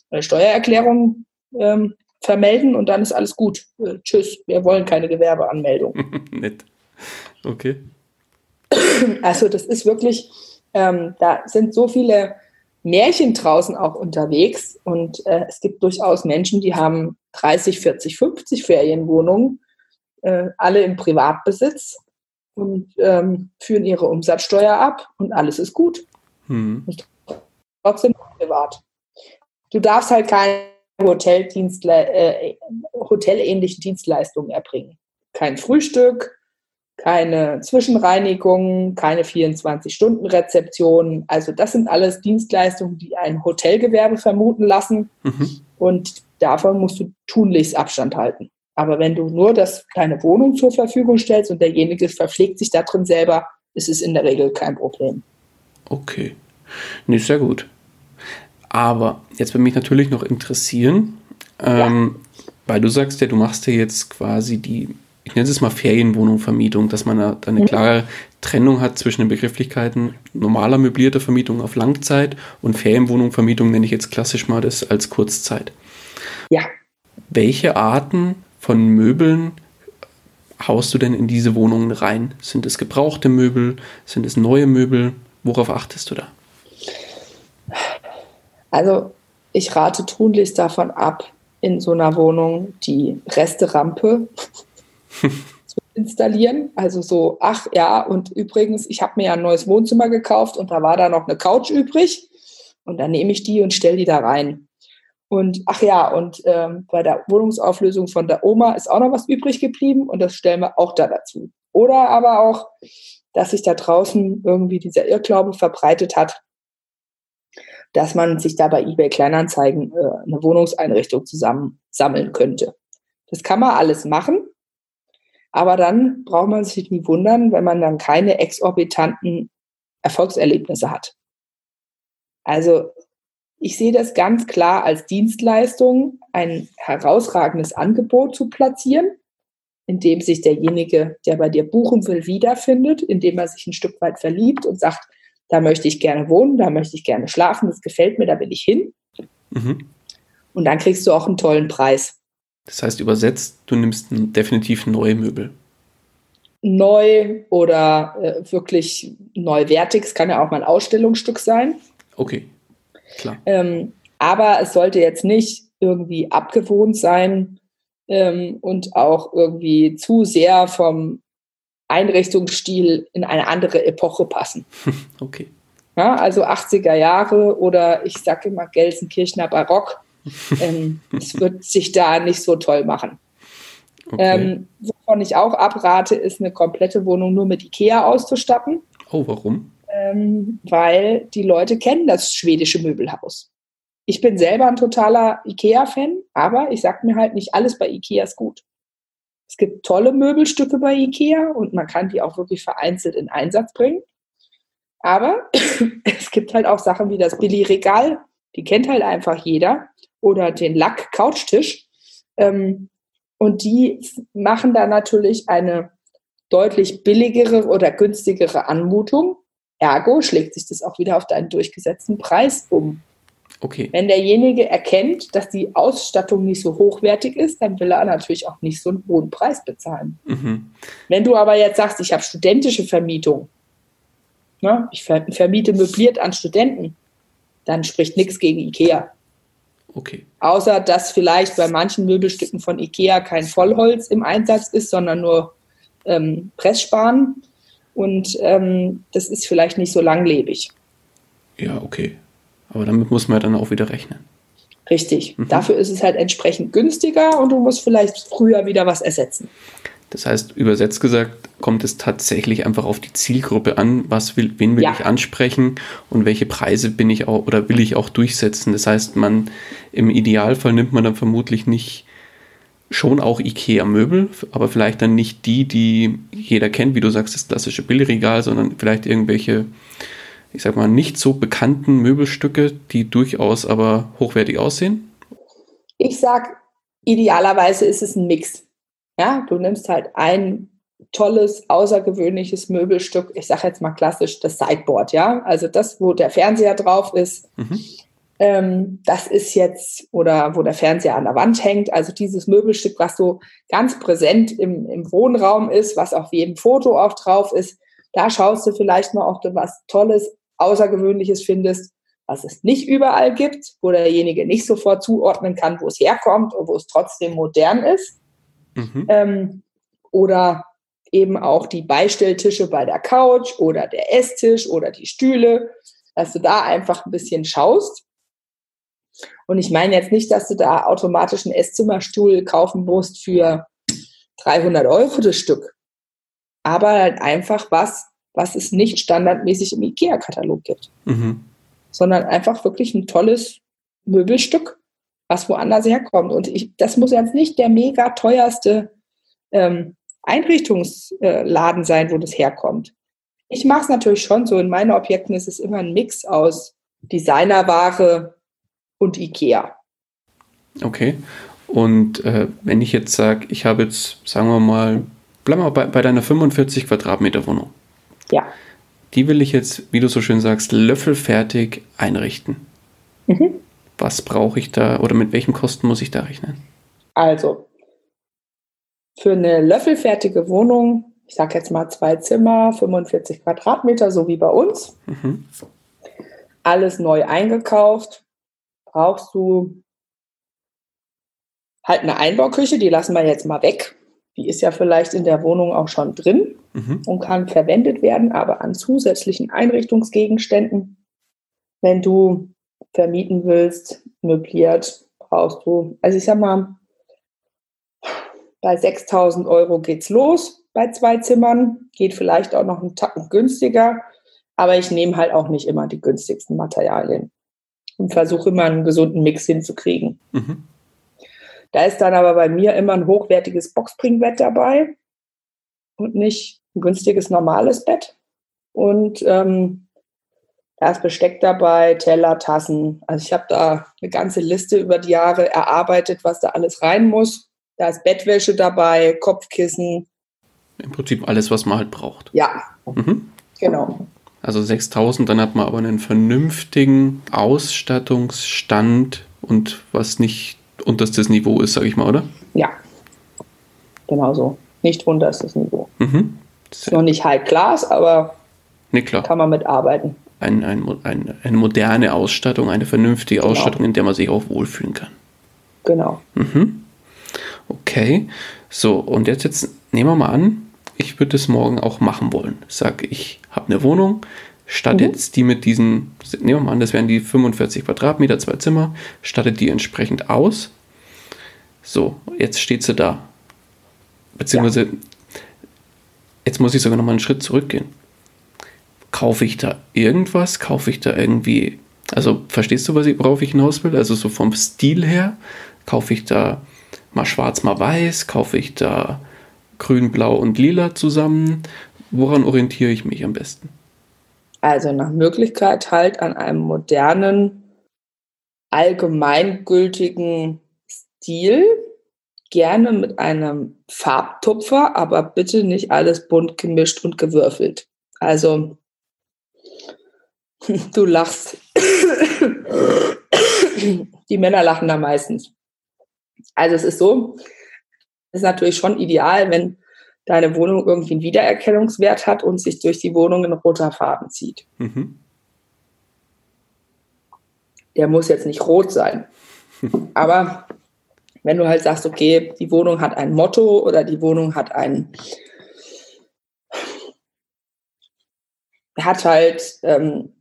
äh, Steuererklärung ähm, vermelden und dann ist alles gut. Äh, tschüss, wir wollen keine Gewerbeanmeldung. Nett. Okay. Also das ist wirklich, ähm, da sind so viele Märchen draußen auch unterwegs und äh, es gibt durchaus Menschen, die haben 30, 40, 50 Ferienwohnungen, äh, alle im Privatbesitz und ähm, führen ihre Umsatzsteuer ab und alles ist gut. Hm. Trotzdem privat. Du darfst halt keine Hoteldienstle äh, hotelähnlichen Dienstleistungen erbringen. Kein Frühstück, keine Zwischenreinigung, keine 24-Stunden-Rezeption. Also das sind alles Dienstleistungen, die ein Hotelgewerbe vermuten lassen. Mhm. Und davon musst du tunlichst Abstand halten. Aber wenn du nur das, deine Wohnung zur Verfügung stellst und derjenige verpflegt sich da drin selber, ist es in der Regel kein Problem. Okay. Nee, sehr gut. Aber jetzt würde mich natürlich noch interessieren, ähm, ja. weil du sagst ja, du machst ja jetzt quasi die ich nenne es mal Ferienwohnungvermietung, dass man da eine mhm. klare Trennung hat zwischen den Begrifflichkeiten normaler möblierter Vermietung auf Langzeit und Ferienwohnungvermietung nenne ich jetzt klassisch mal das als Kurzzeit. Ja. Welche Arten von Möbeln haust du denn in diese Wohnungen rein? Sind es gebrauchte Möbel? Sind es neue Möbel? Worauf achtest du da? Also ich rate tunlichst davon ab, in so einer Wohnung die Resterampe zu installieren. Also so, ach ja, und übrigens, ich habe mir ja ein neues Wohnzimmer gekauft und da war da noch eine Couch übrig. Und dann nehme ich die und stelle die da rein. Und ach ja, und ähm, bei der Wohnungsauflösung von der Oma ist auch noch was übrig geblieben und das stellen wir auch da dazu. Oder aber auch, dass sich da draußen irgendwie dieser Irrglaube verbreitet hat, dass man sich da bei eBay Kleinanzeigen äh, eine Wohnungseinrichtung zusammen sammeln könnte. Das kann man alles machen, aber dann braucht man sich nie wundern, wenn man dann keine exorbitanten Erfolgserlebnisse hat. Also ich sehe das ganz klar als Dienstleistung, ein herausragendes Angebot zu platzieren, in dem sich derjenige, der bei dir buchen will, wiederfindet, indem er sich ein Stück weit verliebt und sagt, da möchte ich gerne wohnen, da möchte ich gerne schlafen, das gefällt mir, da will ich hin. Mhm. Und dann kriegst du auch einen tollen Preis. Das heißt übersetzt, du nimmst definitiv neue Möbel. Neu oder äh, wirklich neuwertig. Es kann ja auch mal ein Ausstellungsstück sein. Okay, klar. Ähm, aber es sollte jetzt nicht irgendwie abgewohnt sein ähm, und auch irgendwie zu sehr vom Einrichtungsstil in eine andere Epoche passen. Okay. Ja, also 80er Jahre oder ich sage immer Gelsenkirchener Barock ähm, es wird sich da nicht so toll machen. Okay. Ähm, wovon ich auch abrate, ist eine komplette Wohnung nur mit Ikea auszustatten. Oh, warum? Ähm, weil die Leute kennen das schwedische Möbelhaus. Ich bin selber ein totaler Ikea-Fan, aber ich sage mir halt, nicht alles bei Ikea ist gut. Es gibt tolle Möbelstücke bei Ikea und man kann die auch wirklich vereinzelt in Einsatz bringen. Aber es gibt halt auch Sachen wie das Billy-Regal, die kennt halt einfach jeder oder den Lack-Couchtisch. Ähm, und die machen da natürlich eine deutlich billigere oder günstigere Anmutung. Ergo schlägt sich das auch wieder auf deinen durchgesetzten Preis um. Okay. Wenn derjenige erkennt, dass die Ausstattung nicht so hochwertig ist, dann will er natürlich auch nicht so einen hohen Preis bezahlen. Mhm. Wenn du aber jetzt sagst, ich habe studentische Vermietung, ne, ich vermiete möbliert an Studenten, dann spricht nichts gegen IKEA. Okay. Außer dass vielleicht bei manchen Möbelstücken von IKEA kein Vollholz im Einsatz ist, sondern nur ähm, Pressspan. Und ähm, das ist vielleicht nicht so langlebig. Ja, okay. Aber damit muss man dann auch wieder rechnen. Richtig. Mhm. Dafür ist es halt entsprechend günstiger und du musst vielleicht früher wieder was ersetzen. Das heißt, übersetzt gesagt, kommt es tatsächlich einfach auf die Zielgruppe an, was will, wen will ja. ich ansprechen und welche Preise bin ich auch oder will ich auch durchsetzen. Das heißt, man im Idealfall nimmt man dann vermutlich nicht schon auch IKEA-Möbel, aber vielleicht dann nicht die, die jeder kennt, wie du sagst, das klassische Billigregal, sondern vielleicht irgendwelche ich sag mal, nicht so bekannten Möbelstücke, die durchaus aber hochwertig aussehen? Ich sag, idealerweise ist es ein Mix. Ja, du nimmst halt ein tolles, außergewöhnliches Möbelstück, ich sage jetzt mal klassisch das Sideboard, ja, also das, wo der Fernseher drauf ist, mhm. ähm, das ist jetzt, oder wo der Fernseher an der Wand hängt, also dieses Möbelstück, was so ganz präsent im, im Wohnraum ist, was auf jedem Foto auch drauf ist, da schaust du vielleicht mal, ob du was Tolles, Außergewöhnliches findest, was es nicht überall gibt, wo derjenige nicht sofort zuordnen kann, wo es herkommt und wo es trotzdem modern ist. Mhm. Ähm, oder eben auch die Beistelltische bei der Couch oder der Esstisch oder die Stühle, dass du da einfach ein bisschen schaust. Und ich meine jetzt nicht, dass du da automatisch einen Esszimmerstuhl kaufen musst für 300 Euro das Stück, aber halt einfach was, was es nicht standardmäßig im IKEA-Katalog gibt, mhm. sondern einfach wirklich ein tolles Möbelstück, was woanders herkommt. Und ich, das muss jetzt nicht der mega teuerste ähm, Einrichtungsladen sein, wo das herkommt. Ich mache es natürlich schon so. In meinen Objekten ist es immer ein Mix aus Designerware und IKEA. Okay. Und äh, wenn ich jetzt sage, ich habe jetzt, sagen wir mal, bleib mal bei, bei deiner 45 Quadratmeter Wohnung. Ja. Die will ich jetzt, wie du so schön sagst, löffelfertig einrichten. Mhm. Was brauche ich da oder mit welchen Kosten muss ich da rechnen? Also, für eine löffelfertige Wohnung, ich sage jetzt mal zwei Zimmer, 45 Quadratmeter, so wie bei uns, mhm. alles neu eingekauft, brauchst du halt eine Einbauküche, die lassen wir jetzt mal weg. Die ist ja vielleicht in der Wohnung auch schon drin mhm. und kann verwendet werden, aber an zusätzlichen Einrichtungsgegenständen, wenn du vermieten willst, möbliert, brauchst du, also ich sag mal, bei 6000 Euro geht's los bei zwei Zimmern, geht vielleicht auch noch einen Tacken günstiger, aber ich nehme halt auch nicht immer die günstigsten Materialien und versuche immer einen gesunden Mix hinzukriegen. Mhm. Da ist dann aber bei mir immer ein hochwertiges Boxspringbett dabei und nicht ein günstiges normales Bett. Und ähm, da ist Besteck dabei, Teller, Tassen. Also ich habe da eine ganze Liste über die Jahre erarbeitet, was da alles rein muss. Da ist Bettwäsche dabei, Kopfkissen. Im Prinzip alles, was man halt braucht. Ja, mhm. genau. Also 6000, dann hat man aber einen vernünftigen Ausstattungsstand und was nicht unterstes Niveau ist, sage ich mal, oder? Ja, genau so. Nicht unterstes Niveau. Mhm. Ist noch nicht High Class, aber nee, klar. kann man mitarbeiten. Ein, ein, ein, eine moderne Ausstattung, eine vernünftige genau. Ausstattung, in der man sich auch wohlfühlen kann. Genau. Mhm. Okay, so und jetzt, jetzt nehmen wir mal an, ich würde es morgen auch machen wollen. Sag, ich habe eine Wohnung, statt mhm. jetzt die mit diesen, nehmen wir mal an, das wären die 45 Quadratmeter, zwei Zimmer, stattet die entsprechend aus. So, jetzt steht sie da. Beziehungsweise, ja. jetzt muss ich sogar noch mal einen Schritt zurückgehen. Kaufe ich da irgendwas? Kaufe ich da irgendwie, also verstehst du, was ich, worauf ich hinaus will? Also so vom Stil her, kaufe ich da mal schwarz, mal weiß, kaufe ich da grün, blau und lila zusammen? Woran orientiere ich mich am besten? Also nach Möglichkeit halt an einem modernen, allgemeingültigen Stil, gerne mit einem Farbtupfer, aber bitte nicht alles bunt gemischt und gewürfelt. Also, du lachst. Die Männer lachen da meistens. Also es ist so, es ist natürlich schon ideal, wenn deine Wohnung irgendwie einen Wiedererkennungswert hat und sich durch die Wohnung in roter Farben zieht. Mhm. Der muss jetzt nicht rot sein. Aber wenn du halt sagst, okay, die Wohnung hat ein Motto oder die Wohnung hat ein, hat halt ähm,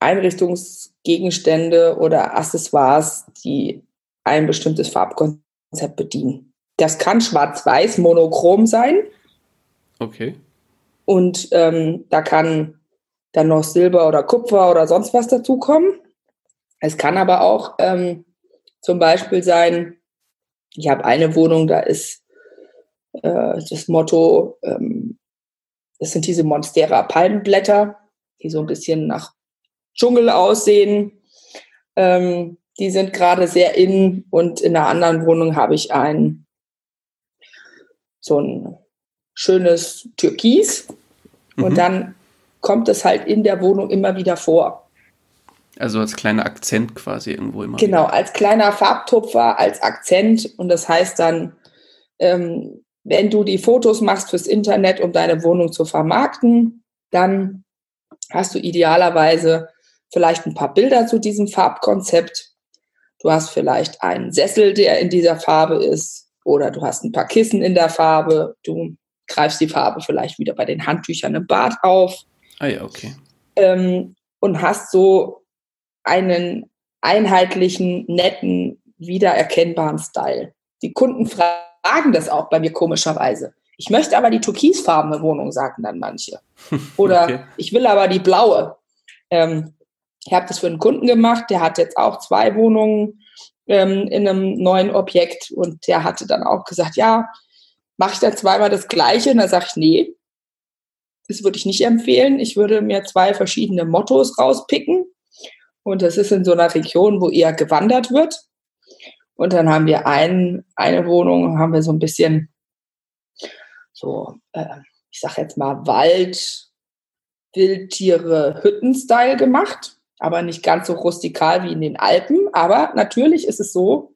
Einrichtungsgegenstände oder Accessoires, die ein bestimmtes Farbkonzept bedienen. Das kann schwarz-weiß, monochrom sein. Okay. Und ähm, da kann dann noch Silber oder Kupfer oder sonst was dazukommen. Es kann aber auch ähm, zum Beispiel sein, ich habe eine Wohnung, da ist äh, das Motto, ähm, das sind diese Monstera Palmenblätter, die so ein bisschen nach Dschungel aussehen. Ähm, die sind gerade sehr in und in einer anderen Wohnung habe ich ein so ein schönes Türkis mhm. und dann kommt es halt in der Wohnung immer wieder vor. Also als kleiner Akzent quasi irgendwo immer. Genau, wieder. als kleiner Farbtupfer, als Akzent und das heißt dann, ähm, wenn du die Fotos machst fürs Internet, um deine Wohnung zu vermarkten, dann hast du idealerweise vielleicht ein paar Bilder zu diesem Farbkonzept. Du hast vielleicht einen Sessel, der in dieser Farbe ist, oder du hast ein paar Kissen in der Farbe. Du greifst die Farbe vielleicht wieder bei den Handtüchern im Bad auf. Ah ja, okay. Ähm, und hast so einen einheitlichen, netten, wiedererkennbaren Style. Die Kunden fragen das auch bei mir komischerweise. Ich möchte aber die türkisfarbene Wohnung, sagen dann manche. Oder okay. ich will aber die blaue. Ähm, ich habe das für einen Kunden gemacht, der hat jetzt auch zwei Wohnungen ähm, in einem neuen Objekt und der hatte dann auch gesagt, ja, mache ich dann zweimal das Gleiche? Und dann sage ich, nee, das würde ich nicht empfehlen. Ich würde mir zwei verschiedene Mottos rauspicken und das ist in so einer Region, wo eher gewandert wird. Und dann haben wir ein, eine Wohnung, haben wir so ein bisschen so, äh, ich sag jetzt mal Wald, Wildtiere, Hütten-Style gemacht aber nicht ganz so rustikal wie in den Alpen. Aber natürlich ist es so.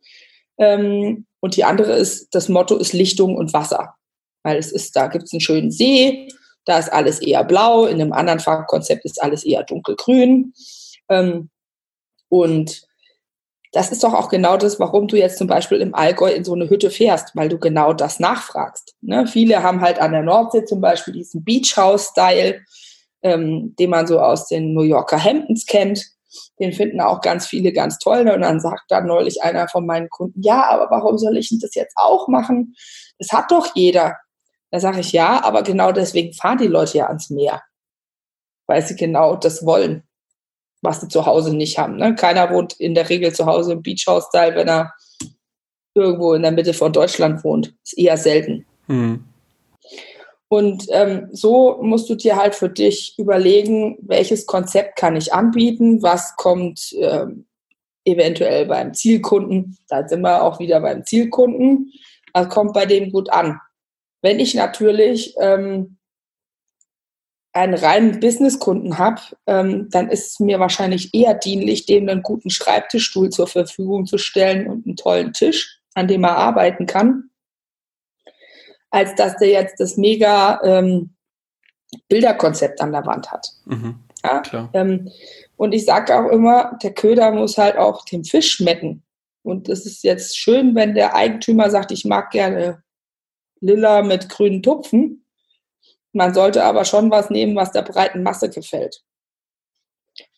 Ähm, und die andere ist, das Motto ist Lichtung und Wasser. Weil es ist, da gibt es einen schönen See, da ist alles eher blau, in einem anderen Farbkonzept ist alles eher dunkelgrün. Ähm, und das ist doch auch genau das, warum du jetzt zum Beispiel im Allgäu in so eine Hütte fährst, weil du genau das nachfragst. Ne? Viele haben halt an der Nordsee zum Beispiel diesen Beach House-Style ähm, den man so aus den New Yorker Hamptons kennt. Den finden auch ganz viele ganz toll. Und dann sagt dann neulich einer von meinen Kunden, ja, aber warum soll ich denn das jetzt auch machen? Das hat doch jeder. Da sage ich, ja, aber genau deswegen fahren die Leute ja ans Meer. Weil sie genau das wollen, was sie zu Hause nicht haben. Ne? Keiner wohnt in der Regel zu Hause im Beachhouse-Style, wenn er irgendwo in der Mitte von Deutschland wohnt. Ist eher selten. Mhm. Und ähm, so musst du dir halt für dich überlegen, welches Konzept kann ich anbieten, was kommt ähm, eventuell beim Zielkunden, da sind wir auch wieder beim Zielkunden, was kommt bei dem gut an. Wenn ich natürlich ähm, einen reinen Businesskunden habe, ähm, dann ist es mir wahrscheinlich eher dienlich, dem einen guten Schreibtischstuhl zur Verfügung zu stellen und einen tollen Tisch, an dem er arbeiten kann als dass der jetzt das mega ähm, Bilderkonzept an der Wand hat. Mhm, ja? ähm, und ich sage auch immer, der Köder muss halt auch dem Fisch schmecken. Und es ist jetzt schön, wenn der Eigentümer sagt, ich mag gerne lila mit grünen Tupfen. Man sollte aber schon was nehmen, was der breiten Masse gefällt.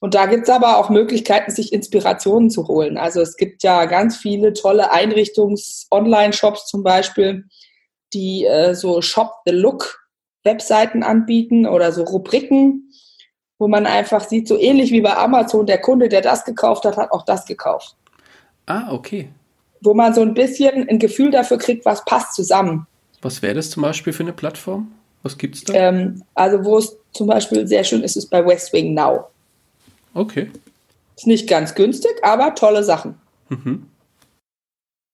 Und da gibt es aber auch Möglichkeiten, sich Inspirationen zu holen. Also es gibt ja ganz viele tolle Einrichtungs-Online-Shops zum Beispiel, die äh, so Shop the Look Webseiten anbieten oder so Rubriken, wo man einfach sieht, so ähnlich wie bei Amazon, der Kunde, der das gekauft hat, hat auch das gekauft. Ah, okay. Wo man so ein bisschen ein Gefühl dafür kriegt, was passt zusammen. Was wäre das zum Beispiel für eine Plattform? Was gibt es da? Ähm, also, wo es zum Beispiel sehr schön ist, ist bei Westwing Now. Okay. Ist nicht ganz günstig, aber tolle Sachen. Mhm.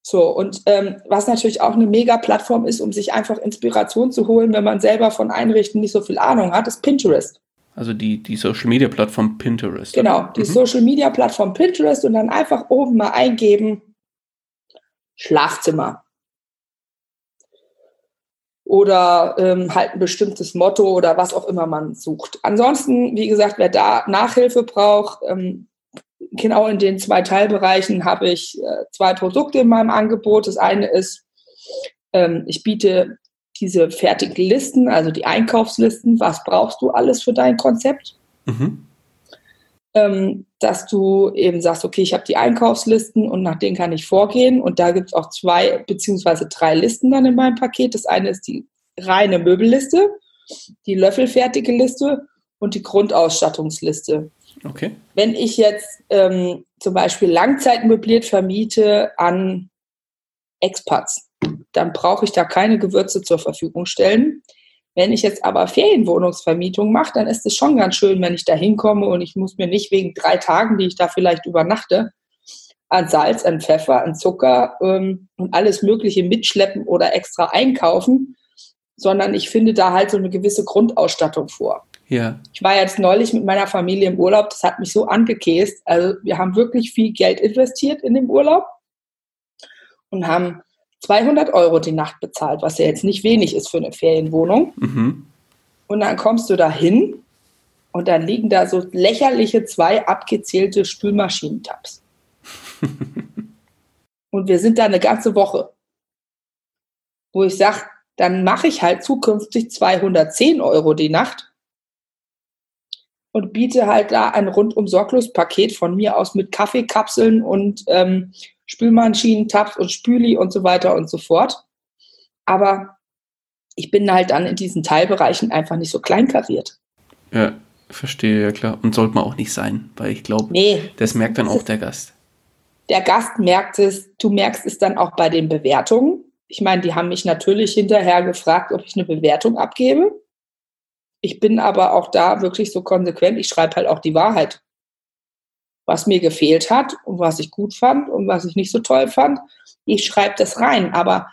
So, und ähm, was natürlich auch eine Mega-Plattform ist, um sich einfach Inspiration zu holen, wenn man selber von Einrichten nicht so viel Ahnung hat, ist Pinterest. Also die, die Social Media Plattform Pinterest. Genau, die mhm. Social Media Plattform Pinterest und dann einfach oben mal eingeben Schlafzimmer. Oder ähm, halt ein bestimmtes Motto oder was auch immer man sucht. Ansonsten, wie gesagt, wer da Nachhilfe braucht, ähm, genau in den zwei Teilbereichen habe ich äh, zwei Produkte in meinem Angebot. Das eine ist, ähm, ich biete diese fertigen Listen, also die Einkaufslisten, was brauchst du alles für dein Konzept? Mhm. Ähm, dass du eben sagst, okay, ich habe die Einkaufslisten und nach denen kann ich vorgehen. Und da gibt es auch zwei beziehungsweise drei Listen dann in meinem Paket. Das eine ist die reine Möbelliste, die löffelfertige Liste und die Grundausstattungsliste. Okay. Wenn ich jetzt ähm, zum Beispiel langzeitmöbliert vermiete an Expats, dann brauche ich da keine Gewürze zur Verfügung stellen. Wenn ich jetzt aber Ferienwohnungsvermietung mache, dann ist es schon ganz schön, wenn ich da hinkomme und ich muss mir nicht wegen drei Tagen, die ich da vielleicht übernachte, an Salz, an Pfeffer, an Zucker ähm, und alles Mögliche mitschleppen oder extra einkaufen, sondern ich finde da halt so eine gewisse Grundausstattung vor. Ja. Ich war jetzt neulich mit meiner Familie im Urlaub, das hat mich so angekäst. Also wir haben wirklich viel Geld investiert in den Urlaub und haben 200 Euro die Nacht bezahlt, was ja jetzt nicht wenig ist für eine Ferienwohnung. Mhm. Und dann kommst du da hin und dann liegen da so lächerliche zwei abgezählte Spülmaschinentabs. und wir sind da eine ganze Woche, wo ich sage, dann mache ich halt zukünftig 210 Euro die Nacht und biete halt da ein rundum sorglos Paket von mir aus mit Kaffeekapseln und ähm, Spülmaschinen, Tabs und Spüli und so weiter und so fort. Aber ich bin halt dann in diesen Teilbereichen einfach nicht so kleinkariert. Ja, verstehe, ja klar. Und sollte man auch nicht sein, weil ich glaube, nee, das merkt dann auch der Gast. Der Gast merkt es, du merkst es dann auch bei den Bewertungen. Ich meine, die haben mich natürlich hinterher gefragt, ob ich eine Bewertung abgebe. Ich bin aber auch da wirklich so konsequent. Ich schreibe halt auch die Wahrheit. Was mir gefehlt hat und was ich gut fand und was ich nicht so toll fand, ich schreibe das rein. Aber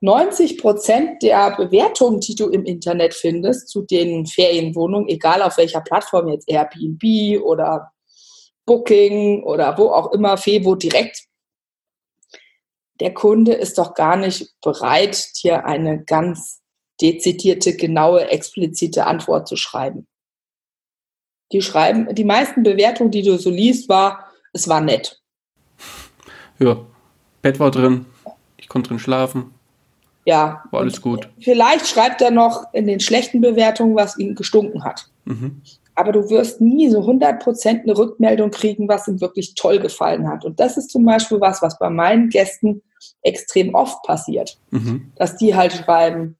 90 Prozent der Bewertungen, die du im Internet findest zu den Ferienwohnungen, egal auf welcher Plattform, jetzt Airbnb oder Booking oder wo auch immer, Fevo direkt, der Kunde ist doch gar nicht bereit, dir eine ganz dezidierte, genaue, explizite Antwort zu schreiben. Die schreiben, die meisten Bewertungen, die du so liest, war, es war nett. Ja, Bett war drin, ich konnte drin schlafen. Ja. War alles gut. Vielleicht schreibt er noch in den schlechten Bewertungen, was ihm gestunken hat. Mhm. Aber du wirst nie so 100% eine Rückmeldung kriegen, was ihm wirklich toll gefallen hat. Und das ist zum Beispiel was, was bei meinen Gästen extrem oft passiert. Mhm. Dass die halt schreiben,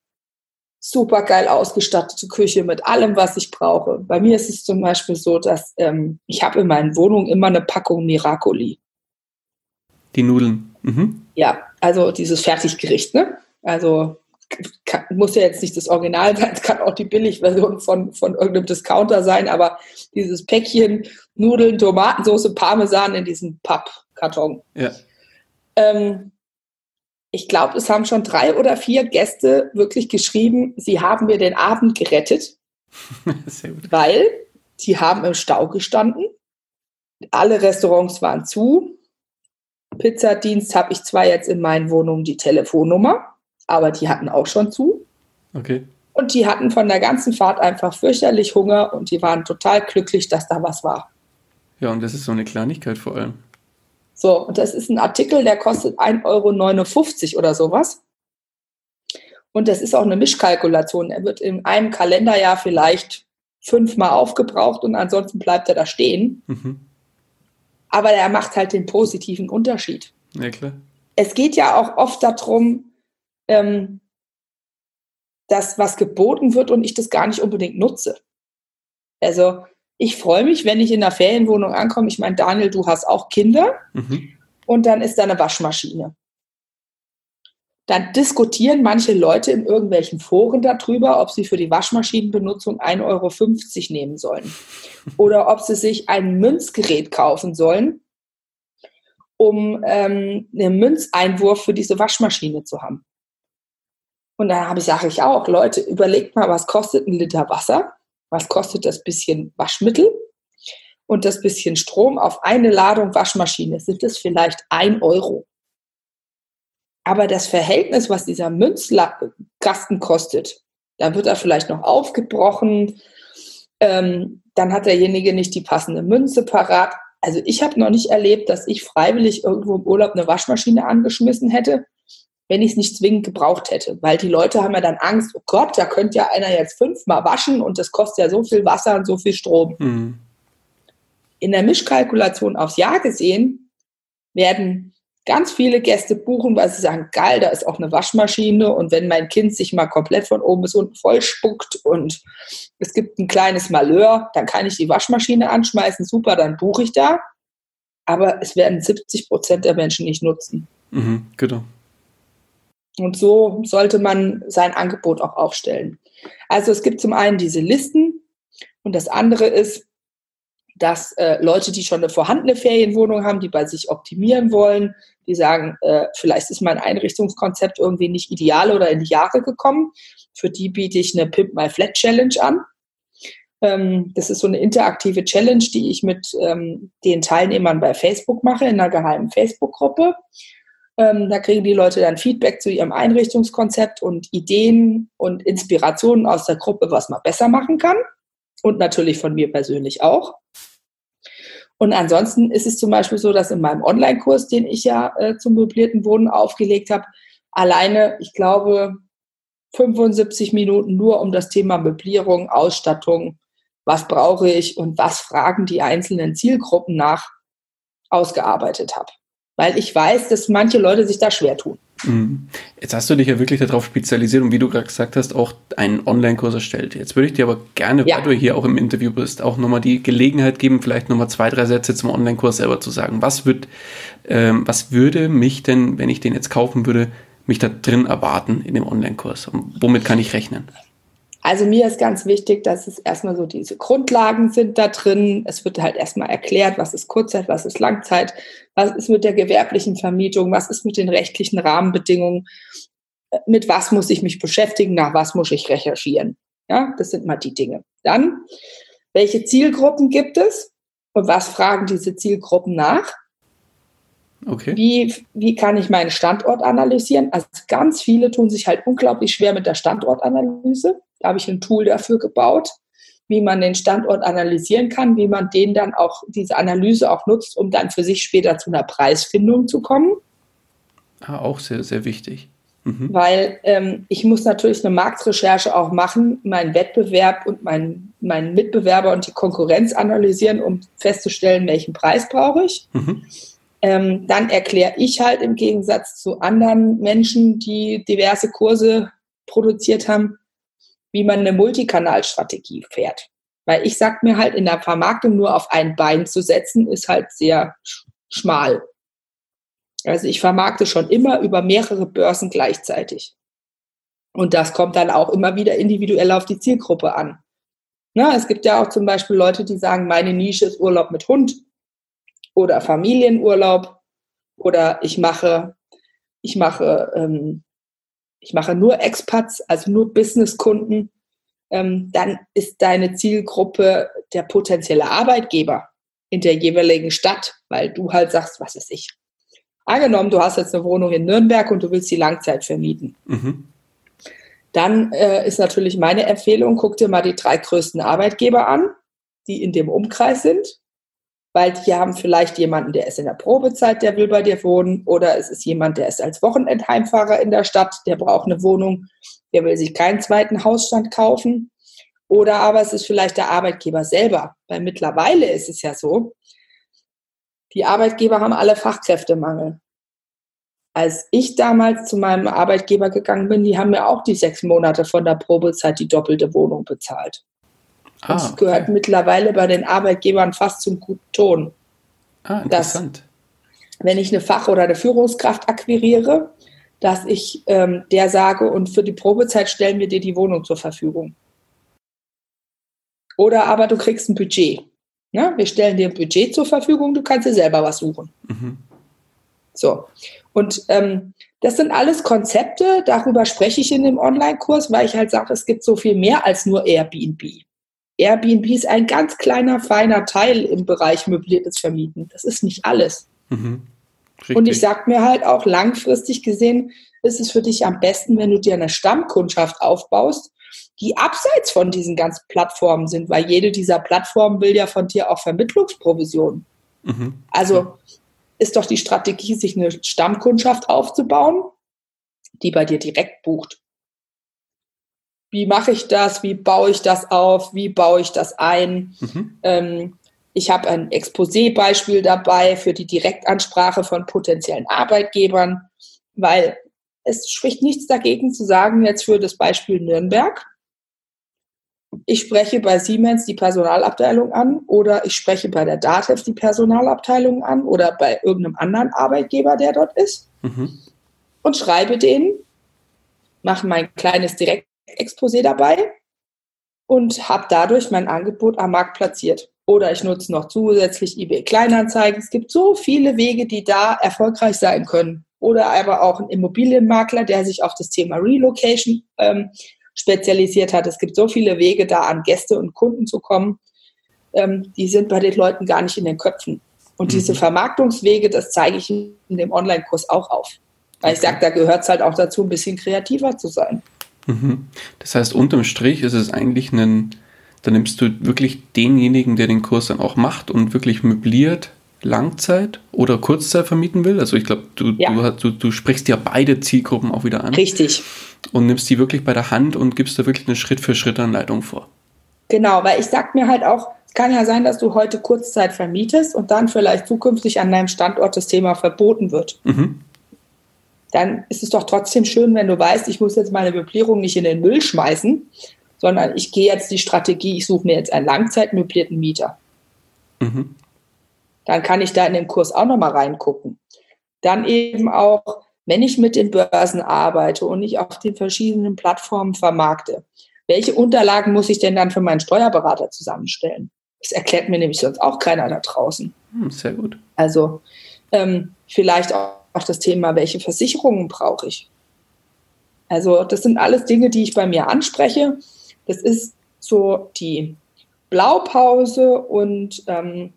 super geil ausgestattete Küche mit allem, was ich brauche. Bei mir ist es zum Beispiel so, dass ähm, ich habe in meinen Wohnungen immer eine Packung Miracoli. Die Nudeln. Mhm. Ja, also dieses Fertiggericht, ne? Also kann, muss ja jetzt nicht das Original sein, es kann auch die Billigversion von, von irgendeinem Discounter sein, aber dieses Päckchen Nudeln, Tomatensauce, Parmesan in diesem Pappkarton. Ja. Ähm, ich glaube, es haben schon drei oder vier Gäste wirklich geschrieben, sie haben mir den Abend gerettet, weil die haben im Stau gestanden. Alle Restaurants waren zu. Pizzadienst habe ich zwar jetzt in meinen Wohnungen die Telefonnummer, aber die hatten auch schon zu. Okay. Und die hatten von der ganzen Fahrt einfach fürchterlich Hunger und die waren total glücklich, dass da was war. Ja, und das ist so eine Kleinigkeit vor allem. So, und das ist ein Artikel, der kostet 1,59 Euro oder sowas. Und das ist auch eine Mischkalkulation. Er wird in einem Kalenderjahr vielleicht fünfmal aufgebraucht und ansonsten bleibt er da stehen. Mhm. Aber er macht halt den positiven Unterschied. Ja, klar. Es geht ja auch oft darum, ähm, dass was geboten wird und ich das gar nicht unbedingt nutze. Also ich freue mich, wenn ich in der Ferienwohnung ankomme. Ich meine, Daniel, du hast auch Kinder mhm. und dann ist da eine Waschmaschine. Dann diskutieren manche Leute in irgendwelchen Foren darüber, ob sie für die Waschmaschinenbenutzung 1,50 Euro nehmen sollen oder ob sie sich ein Münzgerät kaufen sollen, um ähm, einen Münzeinwurf für diese Waschmaschine zu haben. Und da habe ich, sage ich auch, Leute, überlegt mal, was kostet ein Liter Wasser? Was kostet das bisschen Waschmittel und das bisschen Strom auf eine Ladung Waschmaschine, sind es vielleicht ein Euro. Aber das Verhältnis, was dieser Münzkasten kostet, da wird er vielleicht noch aufgebrochen, ähm, dann hat derjenige nicht die passende Münze parat. Also ich habe noch nicht erlebt, dass ich freiwillig irgendwo im Urlaub eine Waschmaschine angeschmissen hätte, wenn ich es nicht zwingend gebraucht hätte. Weil die Leute haben ja dann Angst, oh Gott, da könnte ja einer jetzt fünfmal waschen und das kostet ja so viel Wasser und so viel Strom. Mhm. In der Mischkalkulation aufs Jahr gesehen werden ganz viele Gäste buchen, weil sie sagen, geil, da ist auch eine Waschmaschine und wenn mein Kind sich mal komplett von oben bis unten voll spuckt und es gibt ein kleines Malheur, dann kann ich die Waschmaschine anschmeißen, super, dann buche ich da. Aber es werden 70 Prozent der Menschen nicht nutzen. Mhm, genau. Und so sollte man sein Angebot auch aufstellen. Also es gibt zum einen diese Listen und das andere ist, dass äh, Leute, die schon eine vorhandene Ferienwohnung haben, die bei sich optimieren wollen, die sagen, äh, vielleicht ist mein Einrichtungskonzept irgendwie nicht ideal oder in die Jahre gekommen. Für die biete ich eine Pimp My Flat Challenge an. Ähm, das ist so eine interaktive Challenge, die ich mit ähm, den Teilnehmern bei Facebook mache, in einer geheimen Facebook-Gruppe. Ähm, da kriegen die Leute dann Feedback zu ihrem Einrichtungskonzept und Ideen und Inspirationen aus der Gruppe, was man besser machen kann. Und natürlich von mir persönlich auch. Und ansonsten ist es zum Beispiel so, dass in meinem Online-Kurs, den ich ja äh, zum möblierten Wohnen aufgelegt habe, alleine, ich glaube, 75 Minuten nur um das Thema Möblierung, Ausstattung, was brauche ich und was fragen die einzelnen Zielgruppen nach, ausgearbeitet habe weil ich weiß, dass manche Leute sich da schwer tun. Mhm. Jetzt hast du dich ja wirklich darauf spezialisiert und wie du gerade gesagt hast, auch einen Online-Kurs erstellt. Jetzt würde ich dir aber gerne, ja. weil du hier auch im Interview bist, auch nochmal die Gelegenheit geben, vielleicht nochmal zwei, drei Sätze zum Online-Kurs selber zu sagen. Was, wird, ähm, was würde mich denn, wenn ich den jetzt kaufen würde, mich da drin erwarten in dem Online-Kurs? Womit kann ich rechnen? Also mir ist ganz wichtig, dass es erstmal so diese Grundlagen sind da drin. Es wird halt erstmal erklärt, was ist Kurzzeit, was ist Langzeit, was ist mit der gewerblichen Vermietung, was ist mit den rechtlichen Rahmenbedingungen, mit was muss ich mich beschäftigen, nach was muss ich recherchieren. Ja, das sind mal die Dinge. Dann, welche Zielgruppen gibt es und was fragen diese Zielgruppen nach? Okay. Wie, wie kann ich meinen Standort analysieren? Also ganz viele tun sich halt unglaublich schwer mit der Standortanalyse. Da habe ich ein Tool dafür gebaut, wie man den Standort analysieren kann, wie man den dann auch, diese Analyse auch nutzt, um dann für sich später zu einer Preisfindung zu kommen. Ah, auch sehr, sehr wichtig. Mhm. Weil ähm, ich muss natürlich eine Marktrecherche auch machen, meinen Wettbewerb und meinen, meinen Mitbewerber und die Konkurrenz analysieren, um festzustellen, welchen Preis brauche ich. Mhm. Ähm, dann erkläre ich halt im Gegensatz zu anderen Menschen, die diverse Kurse produziert haben, wie man eine Multikanalstrategie fährt. Weil ich sag mir halt, in der Vermarktung nur auf ein Bein zu setzen, ist halt sehr schmal. Also ich vermarkte schon immer über mehrere Börsen gleichzeitig. Und das kommt dann auch immer wieder individuell auf die Zielgruppe an. Na, es gibt ja auch zum Beispiel Leute, die sagen, meine Nische ist Urlaub mit Hund oder Familienurlaub oder ich mache, ich mache ähm, ich mache nur Expats, also nur Businesskunden, ähm, dann ist deine Zielgruppe der potenzielle Arbeitgeber in der jeweiligen Stadt, weil du halt sagst, was ist ich. Angenommen, du hast jetzt eine Wohnung in Nürnberg und du willst die Langzeit vermieten. Mhm. Dann äh, ist natürlich meine Empfehlung, guck dir mal die drei größten Arbeitgeber an, die in dem Umkreis sind weil die haben vielleicht jemanden, der ist in der Probezeit, der will bei dir wohnen, oder es ist jemand, der ist als Wochenendheimfahrer in der Stadt, der braucht eine Wohnung, der will sich keinen zweiten Hausstand kaufen. Oder aber es ist vielleicht der Arbeitgeber selber, weil mittlerweile ist es ja so, die Arbeitgeber haben alle Fachkräftemangel. Als ich damals zu meinem Arbeitgeber gegangen bin, die haben mir auch die sechs Monate von der Probezeit die doppelte Wohnung bezahlt. Ah, das gehört okay. mittlerweile bei den Arbeitgebern fast zum guten Ton. Ah, interessant. Dass, wenn ich eine Fach- oder eine Führungskraft akquiriere, dass ich ähm, der sage, und für die Probezeit stellen wir dir die Wohnung zur Verfügung. Oder aber du kriegst ein Budget. Ja, wir stellen dir ein Budget zur Verfügung, du kannst dir selber was suchen. Mhm. So. Und ähm, das sind alles Konzepte, darüber spreche ich in dem Online-Kurs, weil ich halt sage, es gibt so viel mehr als nur Airbnb. Airbnb ist ein ganz kleiner, feiner Teil im Bereich möbliertes Vermieten. Das ist nicht alles. Mhm. Und ich sage mir halt auch langfristig gesehen, ist es für dich am besten, wenn du dir eine Stammkundschaft aufbaust, die abseits von diesen ganzen Plattformen sind, weil jede dieser Plattformen will ja von dir auch Vermittlungsprovisionen. Mhm. Also ist doch die Strategie, sich eine Stammkundschaft aufzubauen, die bei dir direkt bucht. Wie mache ich das? Wie baue ich das auf? Wie baue ich das ein? Mhm. Ähm, ich habe ein Exposé-Beispiel dabei für die Direktansprache von potenziellen Arbeitgebern, weil es spricht nichts dagegen zu sagen, jetzt für das Beispiel Nürnberg, ich spreche bei Siemens die Personalabteilung an oder ich spreche bei der DATEV die Personalabteilung an oder bei irgendeinem anderen Arbeitgeber, der dort ist mhm. und schreibe denen, mache mein kleines Direktexposé dabei und habe dadurch mein Angebot am Markt platziert. Oder ich nutze noch zusätzlich eBay Kleinanzeigen. Es gibt so viele Wege, die da erfolgreich sein können. Oder aber auch ein Immobilienmakler, der sich auf das Thema Relocation ähm, spezialisiert hat. Es gibt so viele Wege, da an Gäste und Kunden zu kommen. Ähm, die sind bei den Leuten gar nicht in den Köpfen. Und mhm. diese Vermarktungswege, das zeige ich in dem Online-Kurs auch auf. Weil ich sage, da gehört es halt auch dazu, ein bisschen kreativer zu sein. Mhm. Das heißt, unterm Strich ist es eigentlich ein dann nimmst du wirklich denjenigen, der den Kurs dann auch macht und wirklich möbliert Langzeit oder Kurzzeit vermieten will. Also ich glaube, du, ja. du, du, sprichst ja beide Zielgruppen auch wieder an. Richtig. Und nimmst die wirklich bei der Hand und gibst da wirklich eine Schritt-für-Schritt-Anleitung vor. Genau, weil ich sag mir halt auch, es kann ja sein, dass du heute Kurzzeit vermietest und dann vielleicht zukünftig an deinem Standort das Thema verboten wird. Mhm. Dann ist es doch trotzdem schön, wenn du weißt, ich muss jetzt meine Möblierung nicht in den Müll schmeißen, sondern ich gehe jetzt die Strategie, ich suche mir jetzt einen langzeitmöblierten Mieter. Mhm. Dann kann ich da in den Kurs auch nochmal reingucken. Dann eben auch, wenn ich mit den Börsen arbeite und ich auf den verschiedenen Plattformen vermarkte, welche Unterlagen muss ich denn dann für meinen Steuerberater zusammenstellen? Das erklärt mir nämlich sonst auch keiner da draußen. Hm, sehr gut. Also ähm, vielleicht auch das Thema, welche Versicherungen brauche ich? Also das sind alles Dinge, die ich bei mir anspreche das ist so die Blaupause und ähm,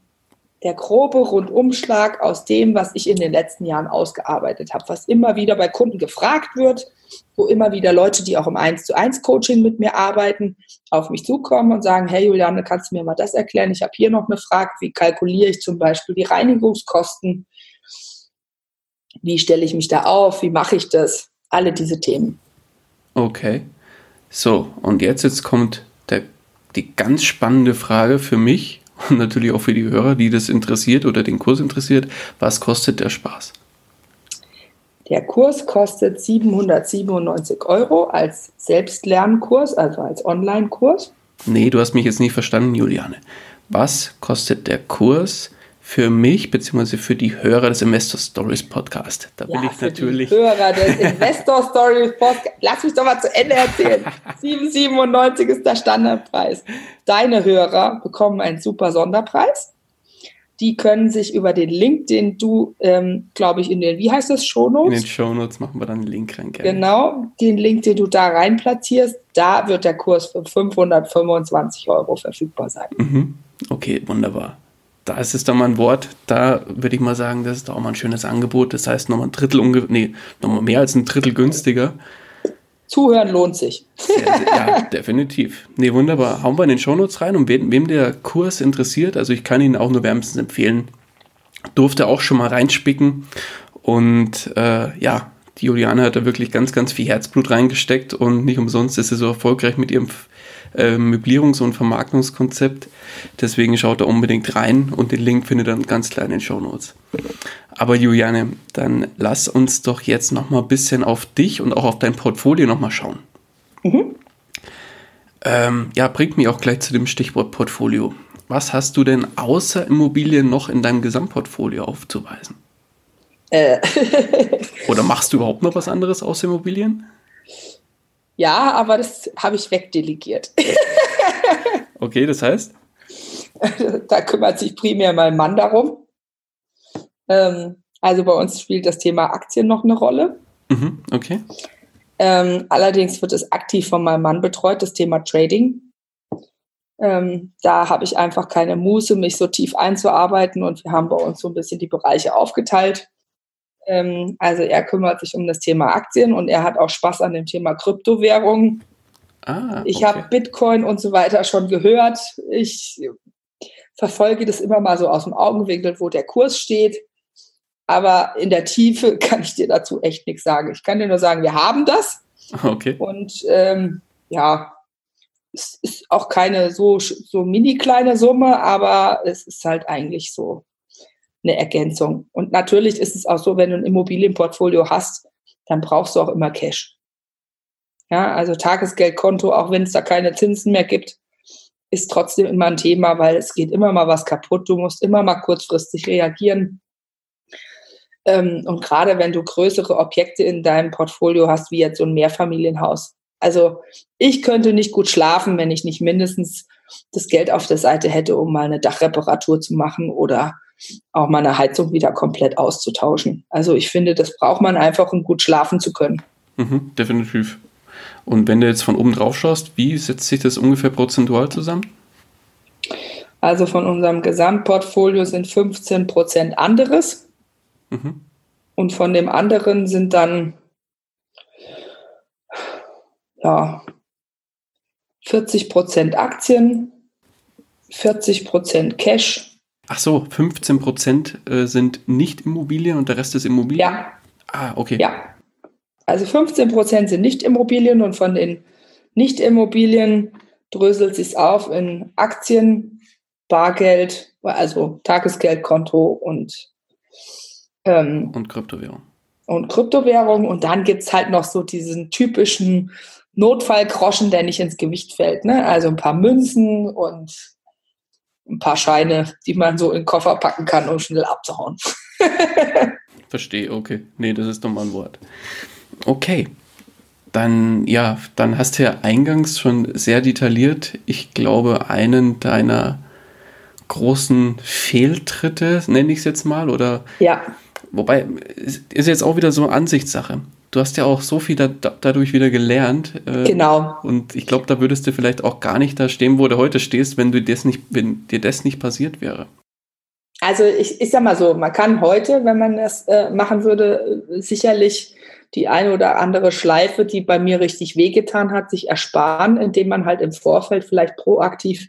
der grobe Rundumschlag aus dem, was ich in den letzten Jahren ausgearbeitet habe, was immer wieder bei Kunden gefragt wird, wo immer wieder Leute, die auch im 1 zu 1 Coaching mit mir arbeiten, auf mich zukommen und sagen, hey Juliane, kannst du mir mal das erklären? Ich habe hier noch eine Frage, wie kalkuliere ich zum Beispiel die Reinigungskosten? Wie stelle ich mich da auf? Wie mache ich das? Alle diese Themen. Okay. So, und jetzt, jetzt kommt der, die ganz spannende Frage für mich und natürlich auch für die Hörer, die das interessiert oder den Kurs interessiert. Was kostet der Spaß? Der Kurs kostet 797 Euro als Selbstlernkurs, also als Online-Kurs. Nee, du hast mich jetzt nicht verstanden, Juliane. Was kostet der Kurs für mich beziehungsweise für die Hörer des Investor Stories Podcast. Da ja, will ich natürlich. Hörer des Investor Stories Podcast. Lass mich doch mal zu Ende erzählen. 7,97 ist der Standardpreis. Deine Hörer bekommen einen super Sonderpreis. Die können sich über den Link, den du, ähm, glaube ich, in den, wie heißt das, Shownotes? In den Shownotes machen wir dann einen Link rein. Gerne. Genau, den Link, den du da rein platzierst, da wird der Kurs für 525 Euro verfügbar sein. Mhm. Okay, wunderbar da ist es dann mal ein Wort, da würde ich mal sagen, das ist auch mal ein schönes Angebot. Das heißt, nochmal ein Drittel, nee, nochmal mehr als ein Drittel günstiger. Zuhören lohnt sich. ja, definitiv. Nee, wunderbar. Hauen wir in den Shownotes rein und wem, wem der Kurs interessiert, also ich kann ihn auch nur wärmstens empfehlen, durfte auch schon mal reinspicken und äh, ja, die Juliane hat da wirklich ganz, ganz viel Herzblut reingesteckt und nicht umsonst ist sie so erfolgreich mit ihrem äh, Möblierungs- und Vermarktungskonzept. Deswegen schaut da unbedingt rein und den Link findet ihr dann ganz klar in den Show Notes. Aber Juliane, dann lass uns doch jetzt noch mal ein bisschen auf dich und auch auf dein Portfolio noch mal schauen. Mhm. Ähm, ja, bringt mich auch gleich zu dem Stichwort Portfolio. Was hast du denn außer Immobilien noch in deinem Gesamtportfolio aufzuweisen? Äh. Oder machst du überhaupt noch was anderes außer Immobilien? Ja, aber das habe ich wegdelegiert. okay, das heißt? Da kümmert sich primär mein Mann darum. Ähm, also bei uns spielt das Thema Aktien noch eine Rolle. Mhm, okay. Ähm, allerdings wird es aktiv von meinem Mann betreut, das Thema Trading. Ähm, da habe ich einfach keine Muße, mich so tief einzuarbeiten und wir haben bei uns so ein bisschen die Bereiche aufgeteilt. Ähm, also er kümmert sich um das Thema Aktien und er hat auch Spaß an dem Thema Kryptowährungen. Ah, okay. Ich habe Bitcoin und so weiter schon gehört. Ich verfolge das immer mal so aus dem Augenwinkel, wo der Kurs steht. Aber in der Tiefe kann ich dir dazu echt nichts sagen. Ich kann dir nur sagen, wir haben das. Okay. Und ähm, ja, es ist auch keine so, so mini kleine Summe, aber es ist halt eigentlich so eine Ergänzung. Und natürlich ist es auch so, wenn du ein Immobilienportfolio hast, dann brauchst du auch immer Cash. Ja, also Tagesgeldkonto, auch wenn es da keine Zinsen mehr gibt, ist trotzdem immer ein Thema, weil es geht immer mal was kaputt. Du musst immer mal kurzfristig reagieren. Ähm, und gerade wenn du größere Objekte in deinem Portfolio hast, wie jetzt so ein Mehrfamilienhaus, also ich könnte nicht gut schlafen, wenn ich nicht mindestens das Geld auf der Seite hätte, um mal eine Dachreparatur zu machen oder auch mal eine Heizung wieder komplett auszutauschen. Also ich finde, das braucht man einfach, um gut schlafen zu können. Mhm, definitiv. Und wenn du jetzt von oben drauf schaust, wie setzt sich das ungefähr prozentual zusammen? Also von unserem Gesamtportfolio sind 15 Prozent anderes. Mhm. Und von dem anderen sind dann ja, 40 Prozent Aktien, 40 Prozent Cash. Ach so, 15 Prozent äh, sind nicht Immobilien und der Rest ist Immobilien? Ja. Ah, okay. Ja. Also 15 Prozent sind nicht Immobilien und von den Nicht-Immobilien dröselt sich auf in Aktien, Bargeld, also Tagesgeldkonto und ähm, und Kryptowährung. Und Kryptowährung und dann gibt es halt noch so diesen typischen Notfallgroschen, der nicht ins Gewicht fällt. Ne? Also ein paar Münzen und ein paar Scheine, die man so in den Koffer packen kann, um schnell abzuhauen. Verstehe, okay. Nee, das ist doch mal ein Wort. Okay. Dann, ja, dann hast du ja eingangs schon sehr detailliert, ich glaube, einen deiner großen Fehltritte, nenne ich es jetzt mal, oder? Ja. Wobei, ist jetzt auch wieder so Ansichtssache du hast ja auch so viel da, dadurch wieder gelernt. Äh, genau. Und ich glaube, da würdest du vielleicht auch gar nicht da stehen, wo du heute stehst, wenn du das nicht, wenn dir das nicht passiert wäre. Also ich, ich sag mal so, man kann heute, wenn man das äh, machen würde, sicherlich die eine oder andere Schleife, die bei mir richtig wehgetan hat, sich ersparen, indem man halt im Vorfeld vielleicht proaktiv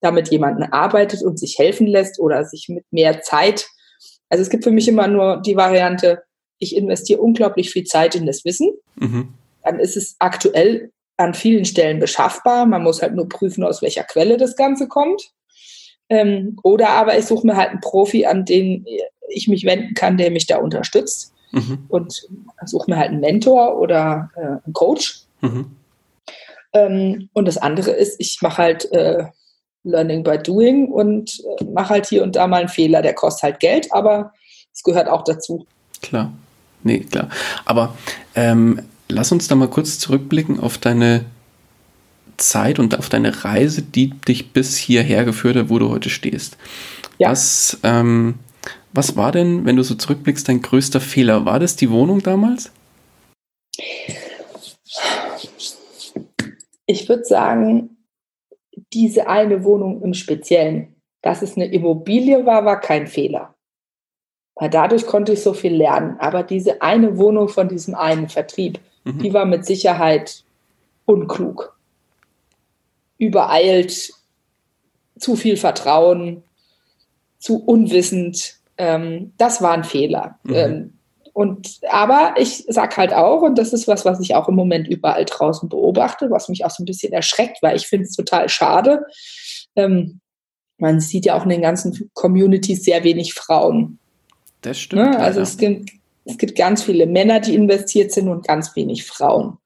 damit jemanden arbeitet und sich helfen lässt oder sich mit mehr Zeit. Also es gibt für mich immer nur die Variante, ich investiere unglaublich viel Zeit in das Wissen. Mhm. Dann ist es aktuell an vielen Stellen beschaffbar. Man muss halt nur prüfen, aus welcher Quelle das Ganze kommt. Ähm, oder aber ich suche mir halt einen Profi, an den ich mich wenden kann, der mich da unterstützt. Mhm. Und suche mir halt einen Mentor oder äh, einen Coach. Mhm. Ähm, und das andere ist, ich mache halt äh, Learning by Doing und äh, mache halt hier und da mal einen Fehler. Der kostet halt Geld, aber es gehört auch dazu. Klar nee, klar. Aber ähm, lass uns da mal kurz zurückblicken auf deine Zeit und auf deine Reise, die dich bis hierher geführt hat, wo du heute stehst. Ja. Was, ähm, was war denn, wenn du so zurückblickst, dein größter Fehler? War das die Wohnung damals? Ich würde sagen, diese eine Wohnung im Speziellen, dass es eine Immobilie war, war kein Fehler. Weil dadurch konnte ich so viel lernen. Aber diese eine Wohnung von diesem einen Vertrieb, mhm. die war mit Sicherheit unklug. Übereilt, zu viel Vertrauen, zu unwissend. Ähm, das war ein Fehler. Mhm. Ähm, und, aber ich sag halt auch, und das ist was, was ich auch im Moment überall draußen beobachte, was mich auch so ein bisschen erschreckt, weil ich finde es total schade. Ähm, man sieht ja auch in den ganzen Communities sehr wenig Frauen. Das stimmt. Ne? Also es gibt, es gibt ganz viele Männer, die investiert sind und ganz wenig Frauen.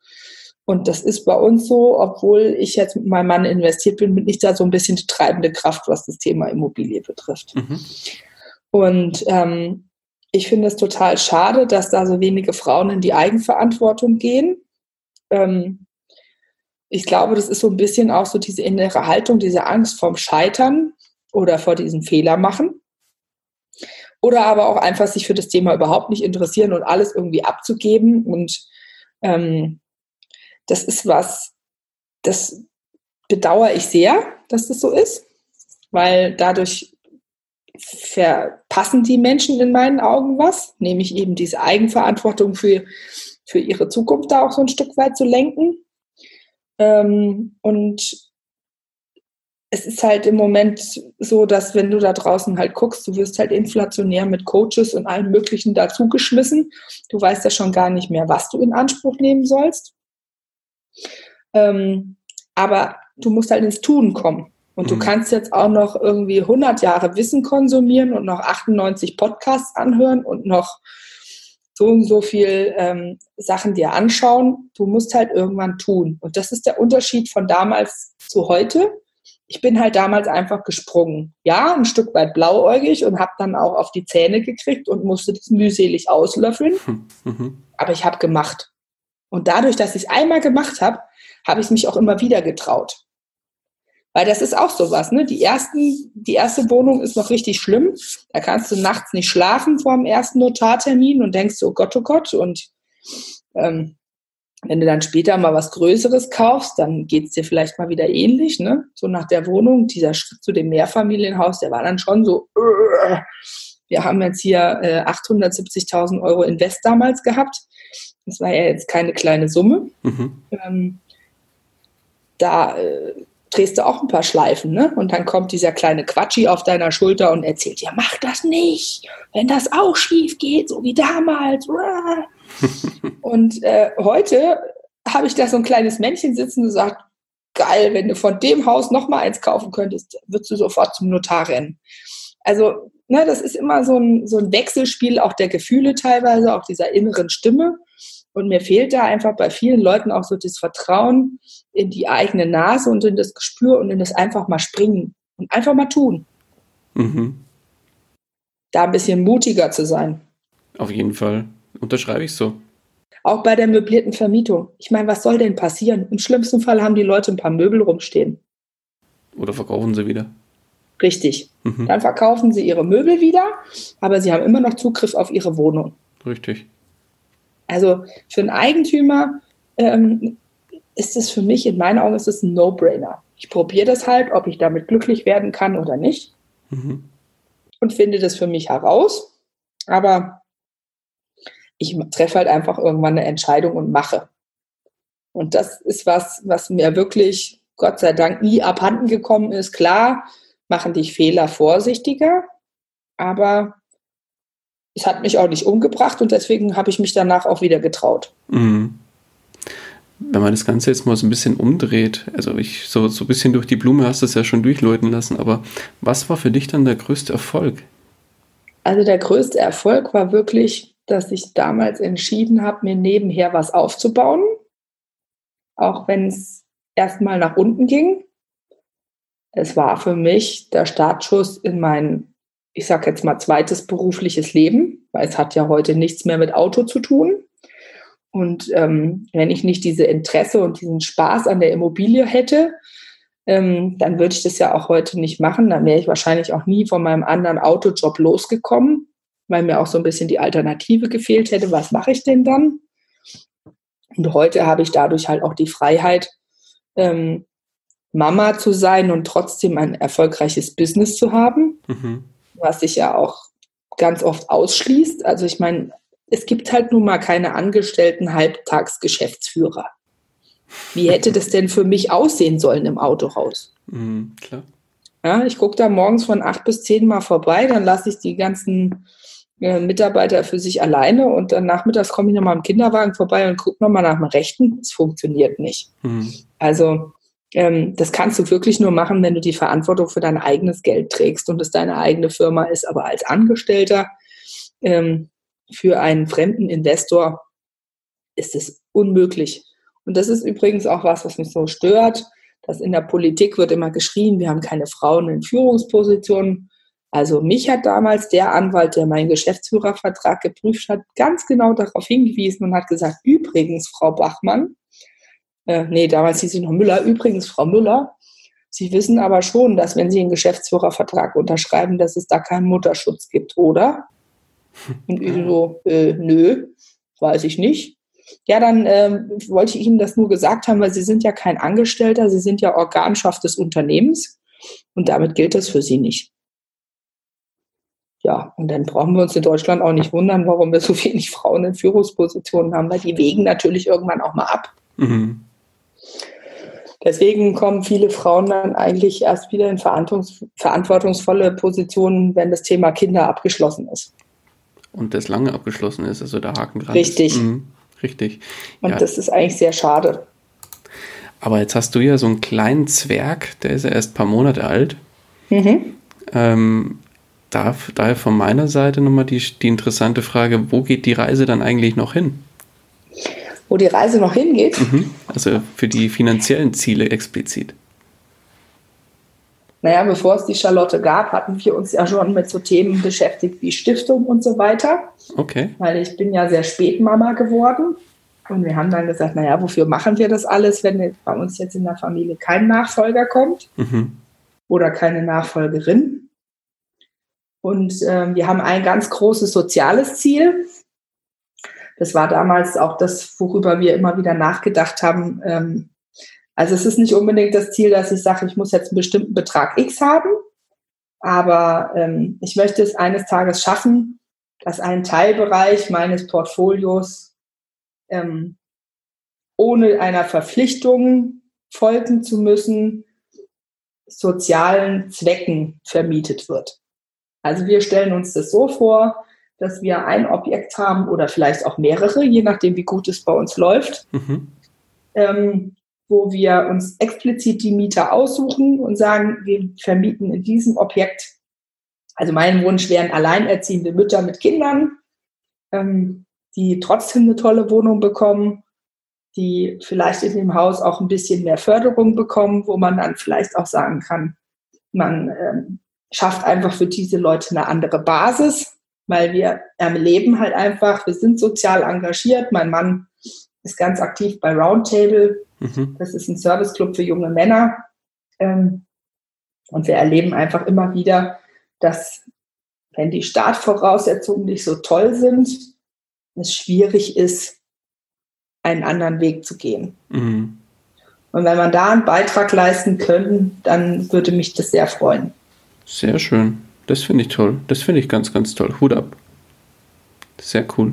Und das ist bei uns so, obwohl ich jetzt mit meinem Mann investiert bin, bin ich da so ein bisschen die treibende Kraft, was das Thema Immobilie betrifft. Mhm. Und ähm, ich finde es total schade, dass da so wenige Frauen in die Eigenverantwortung gehen. Ähm, ich glaube, das ist so ein bisschen auch so diese innere Haltung, diese Angst vorm Scheitern oder vor diesem Fehler machen oder aber auch einfach sich für das Thema überhaupt nicht interessieren und alles irgendwie abzugeben. Und ähm, das ist was, das bedauere ich sehr, dass das so ist, weil dadurch verpassen die Menschen in meinen Augen was, nämlich eben diese Eigenverantwortung für, für ihre Zukunft da auch so ein Stück weit zu lenken. Ähm, und es ist halt im Moment so, dass wenn du da draußen halt guckst, du wirst halt inflationär mit Coaches und allem Möglichen dazugeschmissen. Du weißt ja schon gar nicht mehr, was du in Anspruch nehmen sollst. Ähm, aber du musst halt ins Tun kommen. Und du mhm. kannst jetzt auch noch irgendwie 100 Jahre Wissen konsumieren und noch 98 Podcasts anhören und noch so und so viel ähm, Sachen dir anschauen. Du musst halt irgendwann tun. Und das ist der Unterschied von damals zu heute. Ich bin halt damals einfach gesprungen. Ja, ein Stück weit blauäugig und habe dann auch auf die Zähne gekriegt und musste das mühselig auslöffeln. Mhm. Aber ich habe gemacht. Und dadurch, dass ich es einmal gemacht habe, habe ich mich auch immer wieder getraut. Weil das ist auch sowas, ne? Die ersten, die erste Wohnung ist noch richtig schlimm. Da kannst du nachts nicht schlafen vor dem ersten Notartermin und denkst so, oh Gott, oh Gott. Und ähm, wenn du dann später mal was Größeres kaufst, dann geht es dir vielleicht mal wieder ähnlich, ne? So nach der Wohnung, dieser Schritt zu dem Mehrfamilienhaus, der war dann schon so, uh, wir haben jetzt hier äh, 870.000 Euro Invest damals gehabt. Das war ja jetzt keine kleine Summe. Mhm. Ähm, da äh, drehst du auch ein paar Schleifen, ne? Und dann kommt dieser kleine Quatschi auf deiner Schulter und erzählt, ja, mach das nicht, wenn das auch schief geht, so wie damals. und äh, heute habe ich da so ein kleines Männchen sitzen und sagt, geil, wenn du von dem Haus noch mal eins kaufen könntest, würdest du sofort zum Notar rennen. Also, ne, das ist immer so ein, so ein Wechselspiel auch der Gefühle teilweise, auch dieser inneren Stimme. Und mir fehlt da einfach bei vielen Leuten auch so das Vertrauen in die eigene Nase und in das Gespür und in das einfach mal springen und einfach mal tun. Mhm. Da ein bisschen mutiger zu sein. Auf jeden Fall. Unterschreibe ich so. Auch bei der möblierten Vermietung. Ich meine, was soll denn passieren? Im schlimmsten Fall haben die Leute ein paar Möbel rumstehen. Oder verkaufen sie wieder. Richtig. Mhm. Dann verkaufen sie ihre Möbel wieder, aber sie haben immer noch Zugriff auf ihre Wohnung. Richtig. Also für einen Eigentümer ähm, ist es für mich, in meinen Augen, ist es ein No-Brainer. Ich probiere das halt, ob ich damit glücklich werden kann oder nicht. Mhm. Und finde das für mich heraus. Aber ich treffe halt einfach irgendwann eine Entscheidung und mache. Und das ist was, was mir wirklich, Gott sei Dank, nie abhanden gekommen ist. Klar, machen dich Fehler vorsichtiger, aber es hat mich auch nicht umgebracht und deswegen habe ich mich danach auch wieder getraut. Mhm. Wenn man das Ganze jetzt mal so ein bisschen umdreht, also ich so, so ein bisschen durch die Blume hast du es ja schon durchläuten lassen, aber was war für dich dann der größte Erfolg? Also der größte Erfolg war wirklich, dass ich damals entschieden habe, mir nebenher was aufzubauen, auch wenn es erstmal nach unten ging. Es war für mich der Startschuss in mein ich sage jetzt mal, zweites berufliches Leben, weil es hat ja heute nichts mehr mit Auto zu tun. Und ähm, wenn ich nicht diese Interesse und diesen Spaß an der Immobilie hätte, ähm, dann würde ich das ja auch heute nicht machen. Dann wäre ich wahrscheinlich auch nie von meinem anderen Autojob losgekommen, weil mir auch so ein bisschen die Alternative gefehlt hätte. Was mache ich denn dann? Und heute habe ich dadurch halt auch die Freiheit, ähm, Mama zu sein und trotzdem ein erfolgreiches Business zu haben. Mhm was sich ja auch ganz oft ausschließt. Also ich meine, es gibt halt nun mal keine angestellten Halbtagsgeschäftsführer. Wie hätte das denn für mich aussehen sollen im Autohaus? Mhm, klar. Ja, ich gucke da morgens von acht bis zehn Mal vorbei, dann lasse ich die ganzen Mitarbeiter für sich alleine und dann nachmittags komme ich nochmal im Kinderwagen vorbei und gucke nochmal nach dem Rechten. Es funktioniert nicht. Mhm. Also ähm, das kannst du wirklich nur machen, wenn du die Verantwortung für dein eigenes Geld trägst und es deine eigene Firma ist. Aber als Angestellter ähm, für einen fremden Investor ist es unmöglich. Und das ist übrigens auch was, was mich so stört, dass in der Politik wird immer geschrien, wir haben keine Frauen in Führungspositionen. Also mich hat damals der Anwalt, der meinen Geschäftsführervertrag geprüft hat, ganz genau darauf hingewiesen und hat gesagt, übrigens, Frau Bachmann, äh, nee, damals hieß sie noch Müller. Übrigens, Frau Müller, Sie wissen aber schon, dass wenn Sie einen Geschäftsführervertrag unterschreiben, dass es da keinen Mutterschutz gibt, oder? Und ich so, äh, nö, weiß ich nicht. Ja, dann ähm, wollte ich Ihnen das nur gesagt haben, weil Sie sind ja kein Angestellter, Sie sind ja Organschaft des Unternehmens und damit gilt das für Sie nicht. Ja, und dann brauchen wir uns in Deutschland auch nicht wundern, warum wir so wenig Frauen in Führungspositionen haben, weil die wägen natürlich irgendwann auch mal ab. Mhm. Deswegen kommen viele Frauen dann eigentlich erst wieder in verantwortungsvolle Positionen, wenn das Thema Kinder abgeschlossen ist. Und das lange abgeschlossen ist, also der Haken dran Richtig. Mhm. Richtig. Und ja. das ist eigentlich sehr schade. Aber jetzt hast du ja so einen kleinen Zwerg, der ist ja erst ein paar Monate alt. Mhm. Ähm, da, daher von meiner Seite nochmal die, die interessante Frage, wo geht die Reise dann eigentlich noch hin? Wo die Reise noch hingeht? Mhm. Also für die finanziellen Ziele explizit. Naja, bevor es die Charlotte gab, hatten wir uns ja schon mit so Themen beschäftigt wie Stiftung und so weiter. Okay. Weil ich bin ja sehr spät Mama geworden. Und wir haben dann gesagt, naja, wofür machen wir das alles, wenn bei uns jetzt in der Familie kein Nachfolger kommt mhm. oder keine Nachfolgerin? Und äh, wir haben ein ganz großes soziales Ziel. Das war damals auch das, worüber wir immer wieder nachgedacht haben. Ähm, also es ist nicht unbedingt das Ziel, dass ich sage, ich muss jetzt einen bestimmten Betrag X haben, aber ähm, ich möchte es eines Tages schaffen, dass ein Teilbereich meines Portfolios ähm, ohne einer Verpflichtung folgen zu müssen, sozialen Zwecken vermietet wird. Also wir stellen uns das so vor, dass wir ein Objekt haben oder vielleicht auch mehrere, je nachdem, wie gut es bei uns läuft, mhm. ähm, wo wir uns explizit die Mieter aussuchen und sagen, wir vermieten in diesem Objekt, also mein Wunsch wären alleinerziehende Mütter mit Kindern, ähm, die trotzdem eine tolle Wohnung bekommen, die vielleicht in dem Haus auch ein bisschen mehr Förderung bekommen, wo man dann vielleicht auch sagen kann, man ähm, schafft einfach für diese Leute eine andere Basis, weil wir erleben halt einfach, wir sind sozial engagiert. Mein Mann ist ganz aktiv bei Roundtable. Mhm. Das ist ein Serviceclub für junge Männer. Ähm, und wir erleben einfach immer wieder, dass wenn die Startvoraussetzungen nicht so toll sind, es schwierig ist, einen anderen Weg zu gehen. Mhm. Und wenn man da einen Beitrag leisten könnte, dann würde mich das sehr freuen. Sehr schön. Das finde ich toll. Das finde ich ganz, ganz toll. Hut ab. Sehr cool.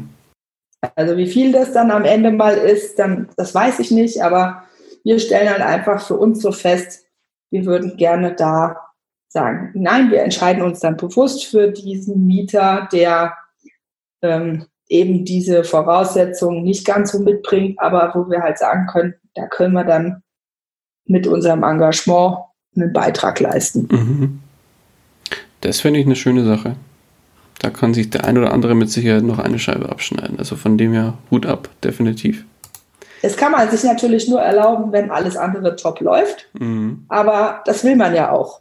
Also wie viel das dann am Ende mal ist, dann, das weiß ich nicht, aber wir stellen halt einfach für uns so fest, wir würden gerne da sagen, nein, wir entscheiden uns dann bewusst für diesen Mieter, der ähm, eben diese Voraussetzungen nicht ganz so mitbringt, aber wo wir halt sagen können, da können wir dann mit unserem Engagement einen Beitrag leisten. Mhm. Das finde ich eine schöne Sache. Da kann sich der ein oder andere mit Sicherheit noch eine Scheibe abschneiden. Also von dem her Hut ab, definitiv. Das kann man sich natürlich nur erlauben, wenn alles andere top läuft. Mhm. Aber das will man ja auch.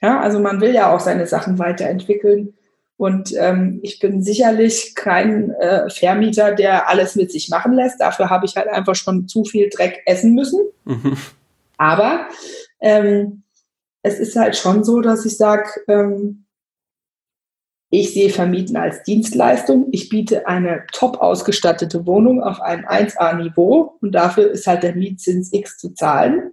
Ja, also man will ja auch seine Sachen weiterentwickeln. Und ähm, ich bin sicherlich kein äh, Vermieter, der alles mit sich machen lässt. Dafür habe ich halt einfach schon zu viel Dreck essen müssen. Mhm. Aber ähm, es ist halt schon so, dass ich sage, ähm, ich sehe Vermieten als Dienstleistung. Ich biete eine top ausgestattete Wohnung auf einem 1A-Niveau und dafür ist halt der Mietzins X zu zahlen.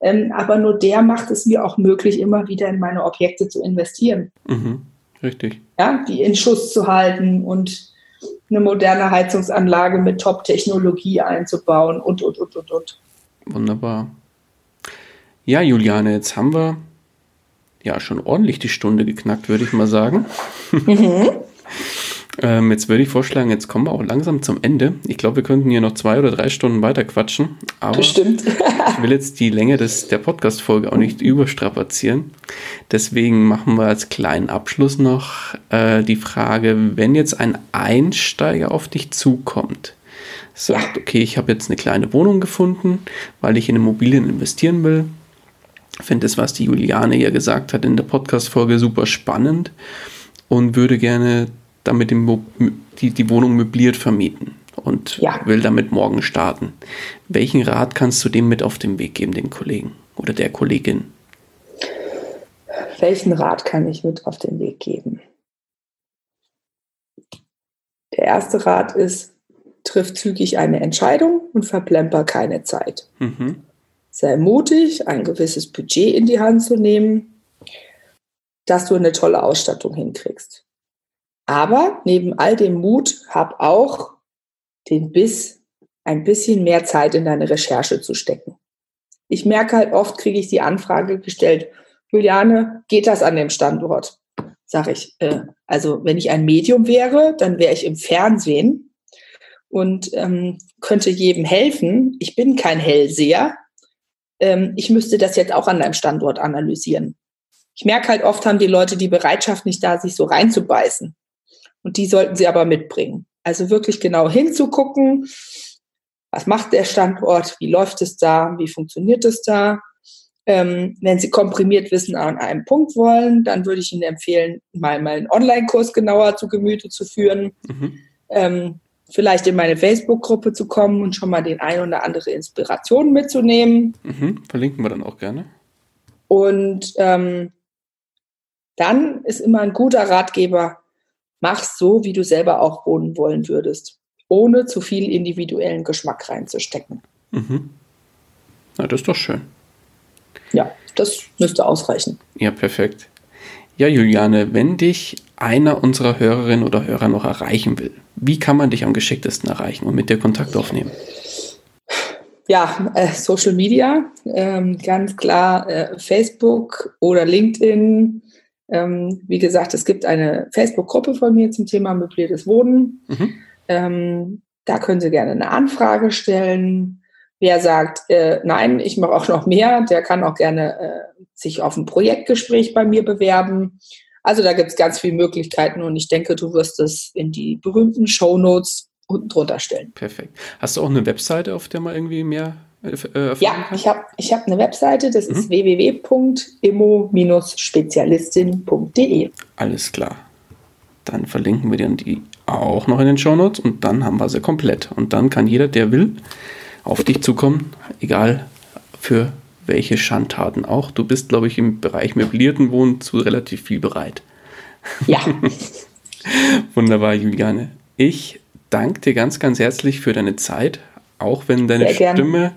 Ähm, aber nur der macht es mir auch möglich, immer wieder in meine Objekte zu investieren. Mhm, richtig. Ja, die in Schuss zu halten und eine moderne Heizungsanlage mit Top-Technologie einzubauen und, und, und, und, und. Wunderbar. Ja, Juliane, jetzt haben wir ja schon ordentlich die Stunde geknackt, würde ich mal sagen. Mhm. ähm, jetzt würde ich vorschlagen, jetzt kommen wir auch langsam zum Ende. Ich glaube, wir könnten hier noch zwei oder drei Stunden weiter quatschen. Aber Bestimmt. ich will jetzt die Länge des, der Podcast-Folge auch nicht überstrapazieren. Deswegen machen wir als kleinen Abschluss noch äh, die Frage, wenn jetzt ein Einsteiger auf dich zukommt, sagt, okay, ich habe jetzt eine kleine Wohnung gefunden, weil ich in Immobilien investieren will, finde das, was die Juliane ja gesagt hat in der Podcast-Folge, super spannend und würde gerne damit die, die Wohnung möbliert vermieten und ja. will damit morgen starten. Welchen Rat kannst du dem mit auf den Weg geben, den Kollegen oder der Kollegin? Welchen Rat kann ich mit auf den Weg geben? Der erste Rat ist, triff zügig eine Entscheidung und verplemper keine Zeit. Mhm. Sei mutig, ein gewisses Budget in die Hand zu nehmen, dass du eine tolle Ausstattung hinkriegst. Aber neben all dem Mut hab auch den Biss, ein bisschen mehr Zeit in deine Recherche zu stecken. Ich merke halt oft, kriege ich die Anfrage gestellt, Juliane, geht das an dem Standort? Sag ich, äh, also wenn ich ein Medium wäre, dann wäre ich im Fernsehen und ähm, könnte jedem helfen. Ich bin kein Hellseher. Ähm, ich müsste das jetzt auch an deinem Standort analysieren. Ich merke halt oft, haben die Leute die Bereitschaft nicht da, sich so reinzubeißen. Und die sollten sie aber mitbringen. Also wirklich genau hinzugucken, was macht der Standort, wie läuft es da, wie funktioniert es da. Ähm, wenn Sie komprimiert Wissen an einem Punkt wollen, dann würde ich Ihnen empfehlen, mal, mal einen Online-Kurs genauer zu Gemüte zu führen. Mhm. Ähm, vielleicht in meine Facebook-Gruppe zu kommen und schon mal den ein oder andere Inspiration mitzunehmen. Mhm. Verlinken wir dann auch gerne. Und ähm, dann ist immer ein guter Ratgeber, mach so, wie du selber auch wohnen wollen würdest, ohne zu viel individuellen Geschmack reinzustecken. Mhm. Na, das ist doch schön. Ja, das müsste ausreichen. Ja, perfekt. Ja, Juliane, wenn dich einer unserer Hörerinnen oder Hörer noch erreichen will, wie kann man dich am geschicktesten erreichen und mit dir Kontakt aufnehmen? Ja, äh, Social Media, ähm, ganz klar äh, Facebook oder LinkedIn, ähm, wie gesagt, es gibt eine Facebook-Gruppe von mir zum Thema möbliertes Wohnen. Mhm. Ähm, da können Sie gerne eine Anfrage stellen. Wer sagt, äh, nein, ich mache auch noch mehr, der kann auch gerne äh, sich auf ein Projektgespräch bei mir bewerben. Also da gibt es ganz viele Möglichkeiten und ich denke, du wirst es in die berühmten Show Notes unten drunter stellen. Perfekt. Hast du auch eine Webseite, auf der man irgendwie mehr äh, ja, ich habe ich hab eine Webseite, das mhm. ist www.immo-spezialistin.de. Alles klar. Dann verlinken wir dann die auch noch in den Shownotes und dann haben wir sie komplett. Und dann kann jeder, der will, auf dich zukommen, egal für welche Schandtaten auch. Du bist, glaube ich, im Bereich möblierten Wohnen zu relativ viel bereit. Ja. Wunderbar, Juliane. Ich danke dir ganz, ganz herzlich für deine Zeit, auch wenn deine Stimme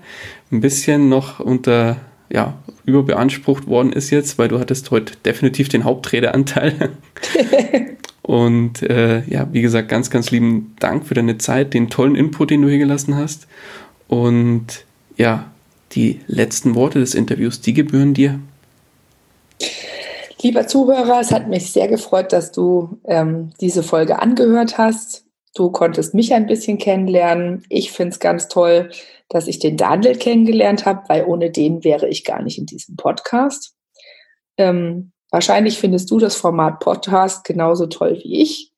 ein bisschen noch unter ja, überbeansprucht worden ist jetzt, weil du hattest heute definitiv den Hauptredeanteil. Und äh, ja, wie gesagt, ganz, ganz lieben Dank für deine Zeit, den tollen Input, den du hier gelassen hast. Und ja, die letzten Worte des Interviews, die gebühren dir. Lieber Zuhörer, es hat mich sehr gefreut, dass du ähm, diese Folge angehört hast. Du konntest mich ein bisschen kennenlernen. Ich finde es ganz toll, dass ich den Daniel kennengelernt habe, weil ohne den wäre ich gar nicht in diesem Podcast. Ähm, wahrscheinlich findest du das Format Podcast genauso toll wie ich.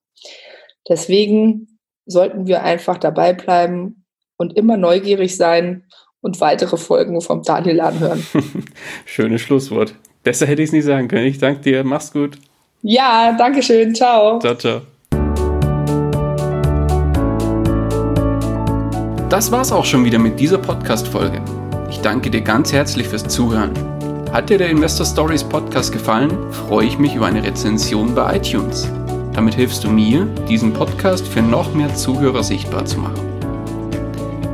Deswegen sollten wir einfach dabei bleiben und immer neugierig sein und weitere Folgen vom Daniel anhören. Schönes Schlusswort. Besser hätte ich es nicht sagen können. Ich danke dir. Mach's gut. Ja, danke schön. Ciao. Ciao, ciao. Das war's auch schon wieder mit dieser Podcast-Folge. Ich danke dir ganz herzlich fürs Zuhören. Hat dir der Investor Stories Podcast gefallen, freue ich mich über eine Rezension bei iTunes. Damit hilfst du mir, diesen Podcast für noch mehr Zuhörer sichtbar zu machen.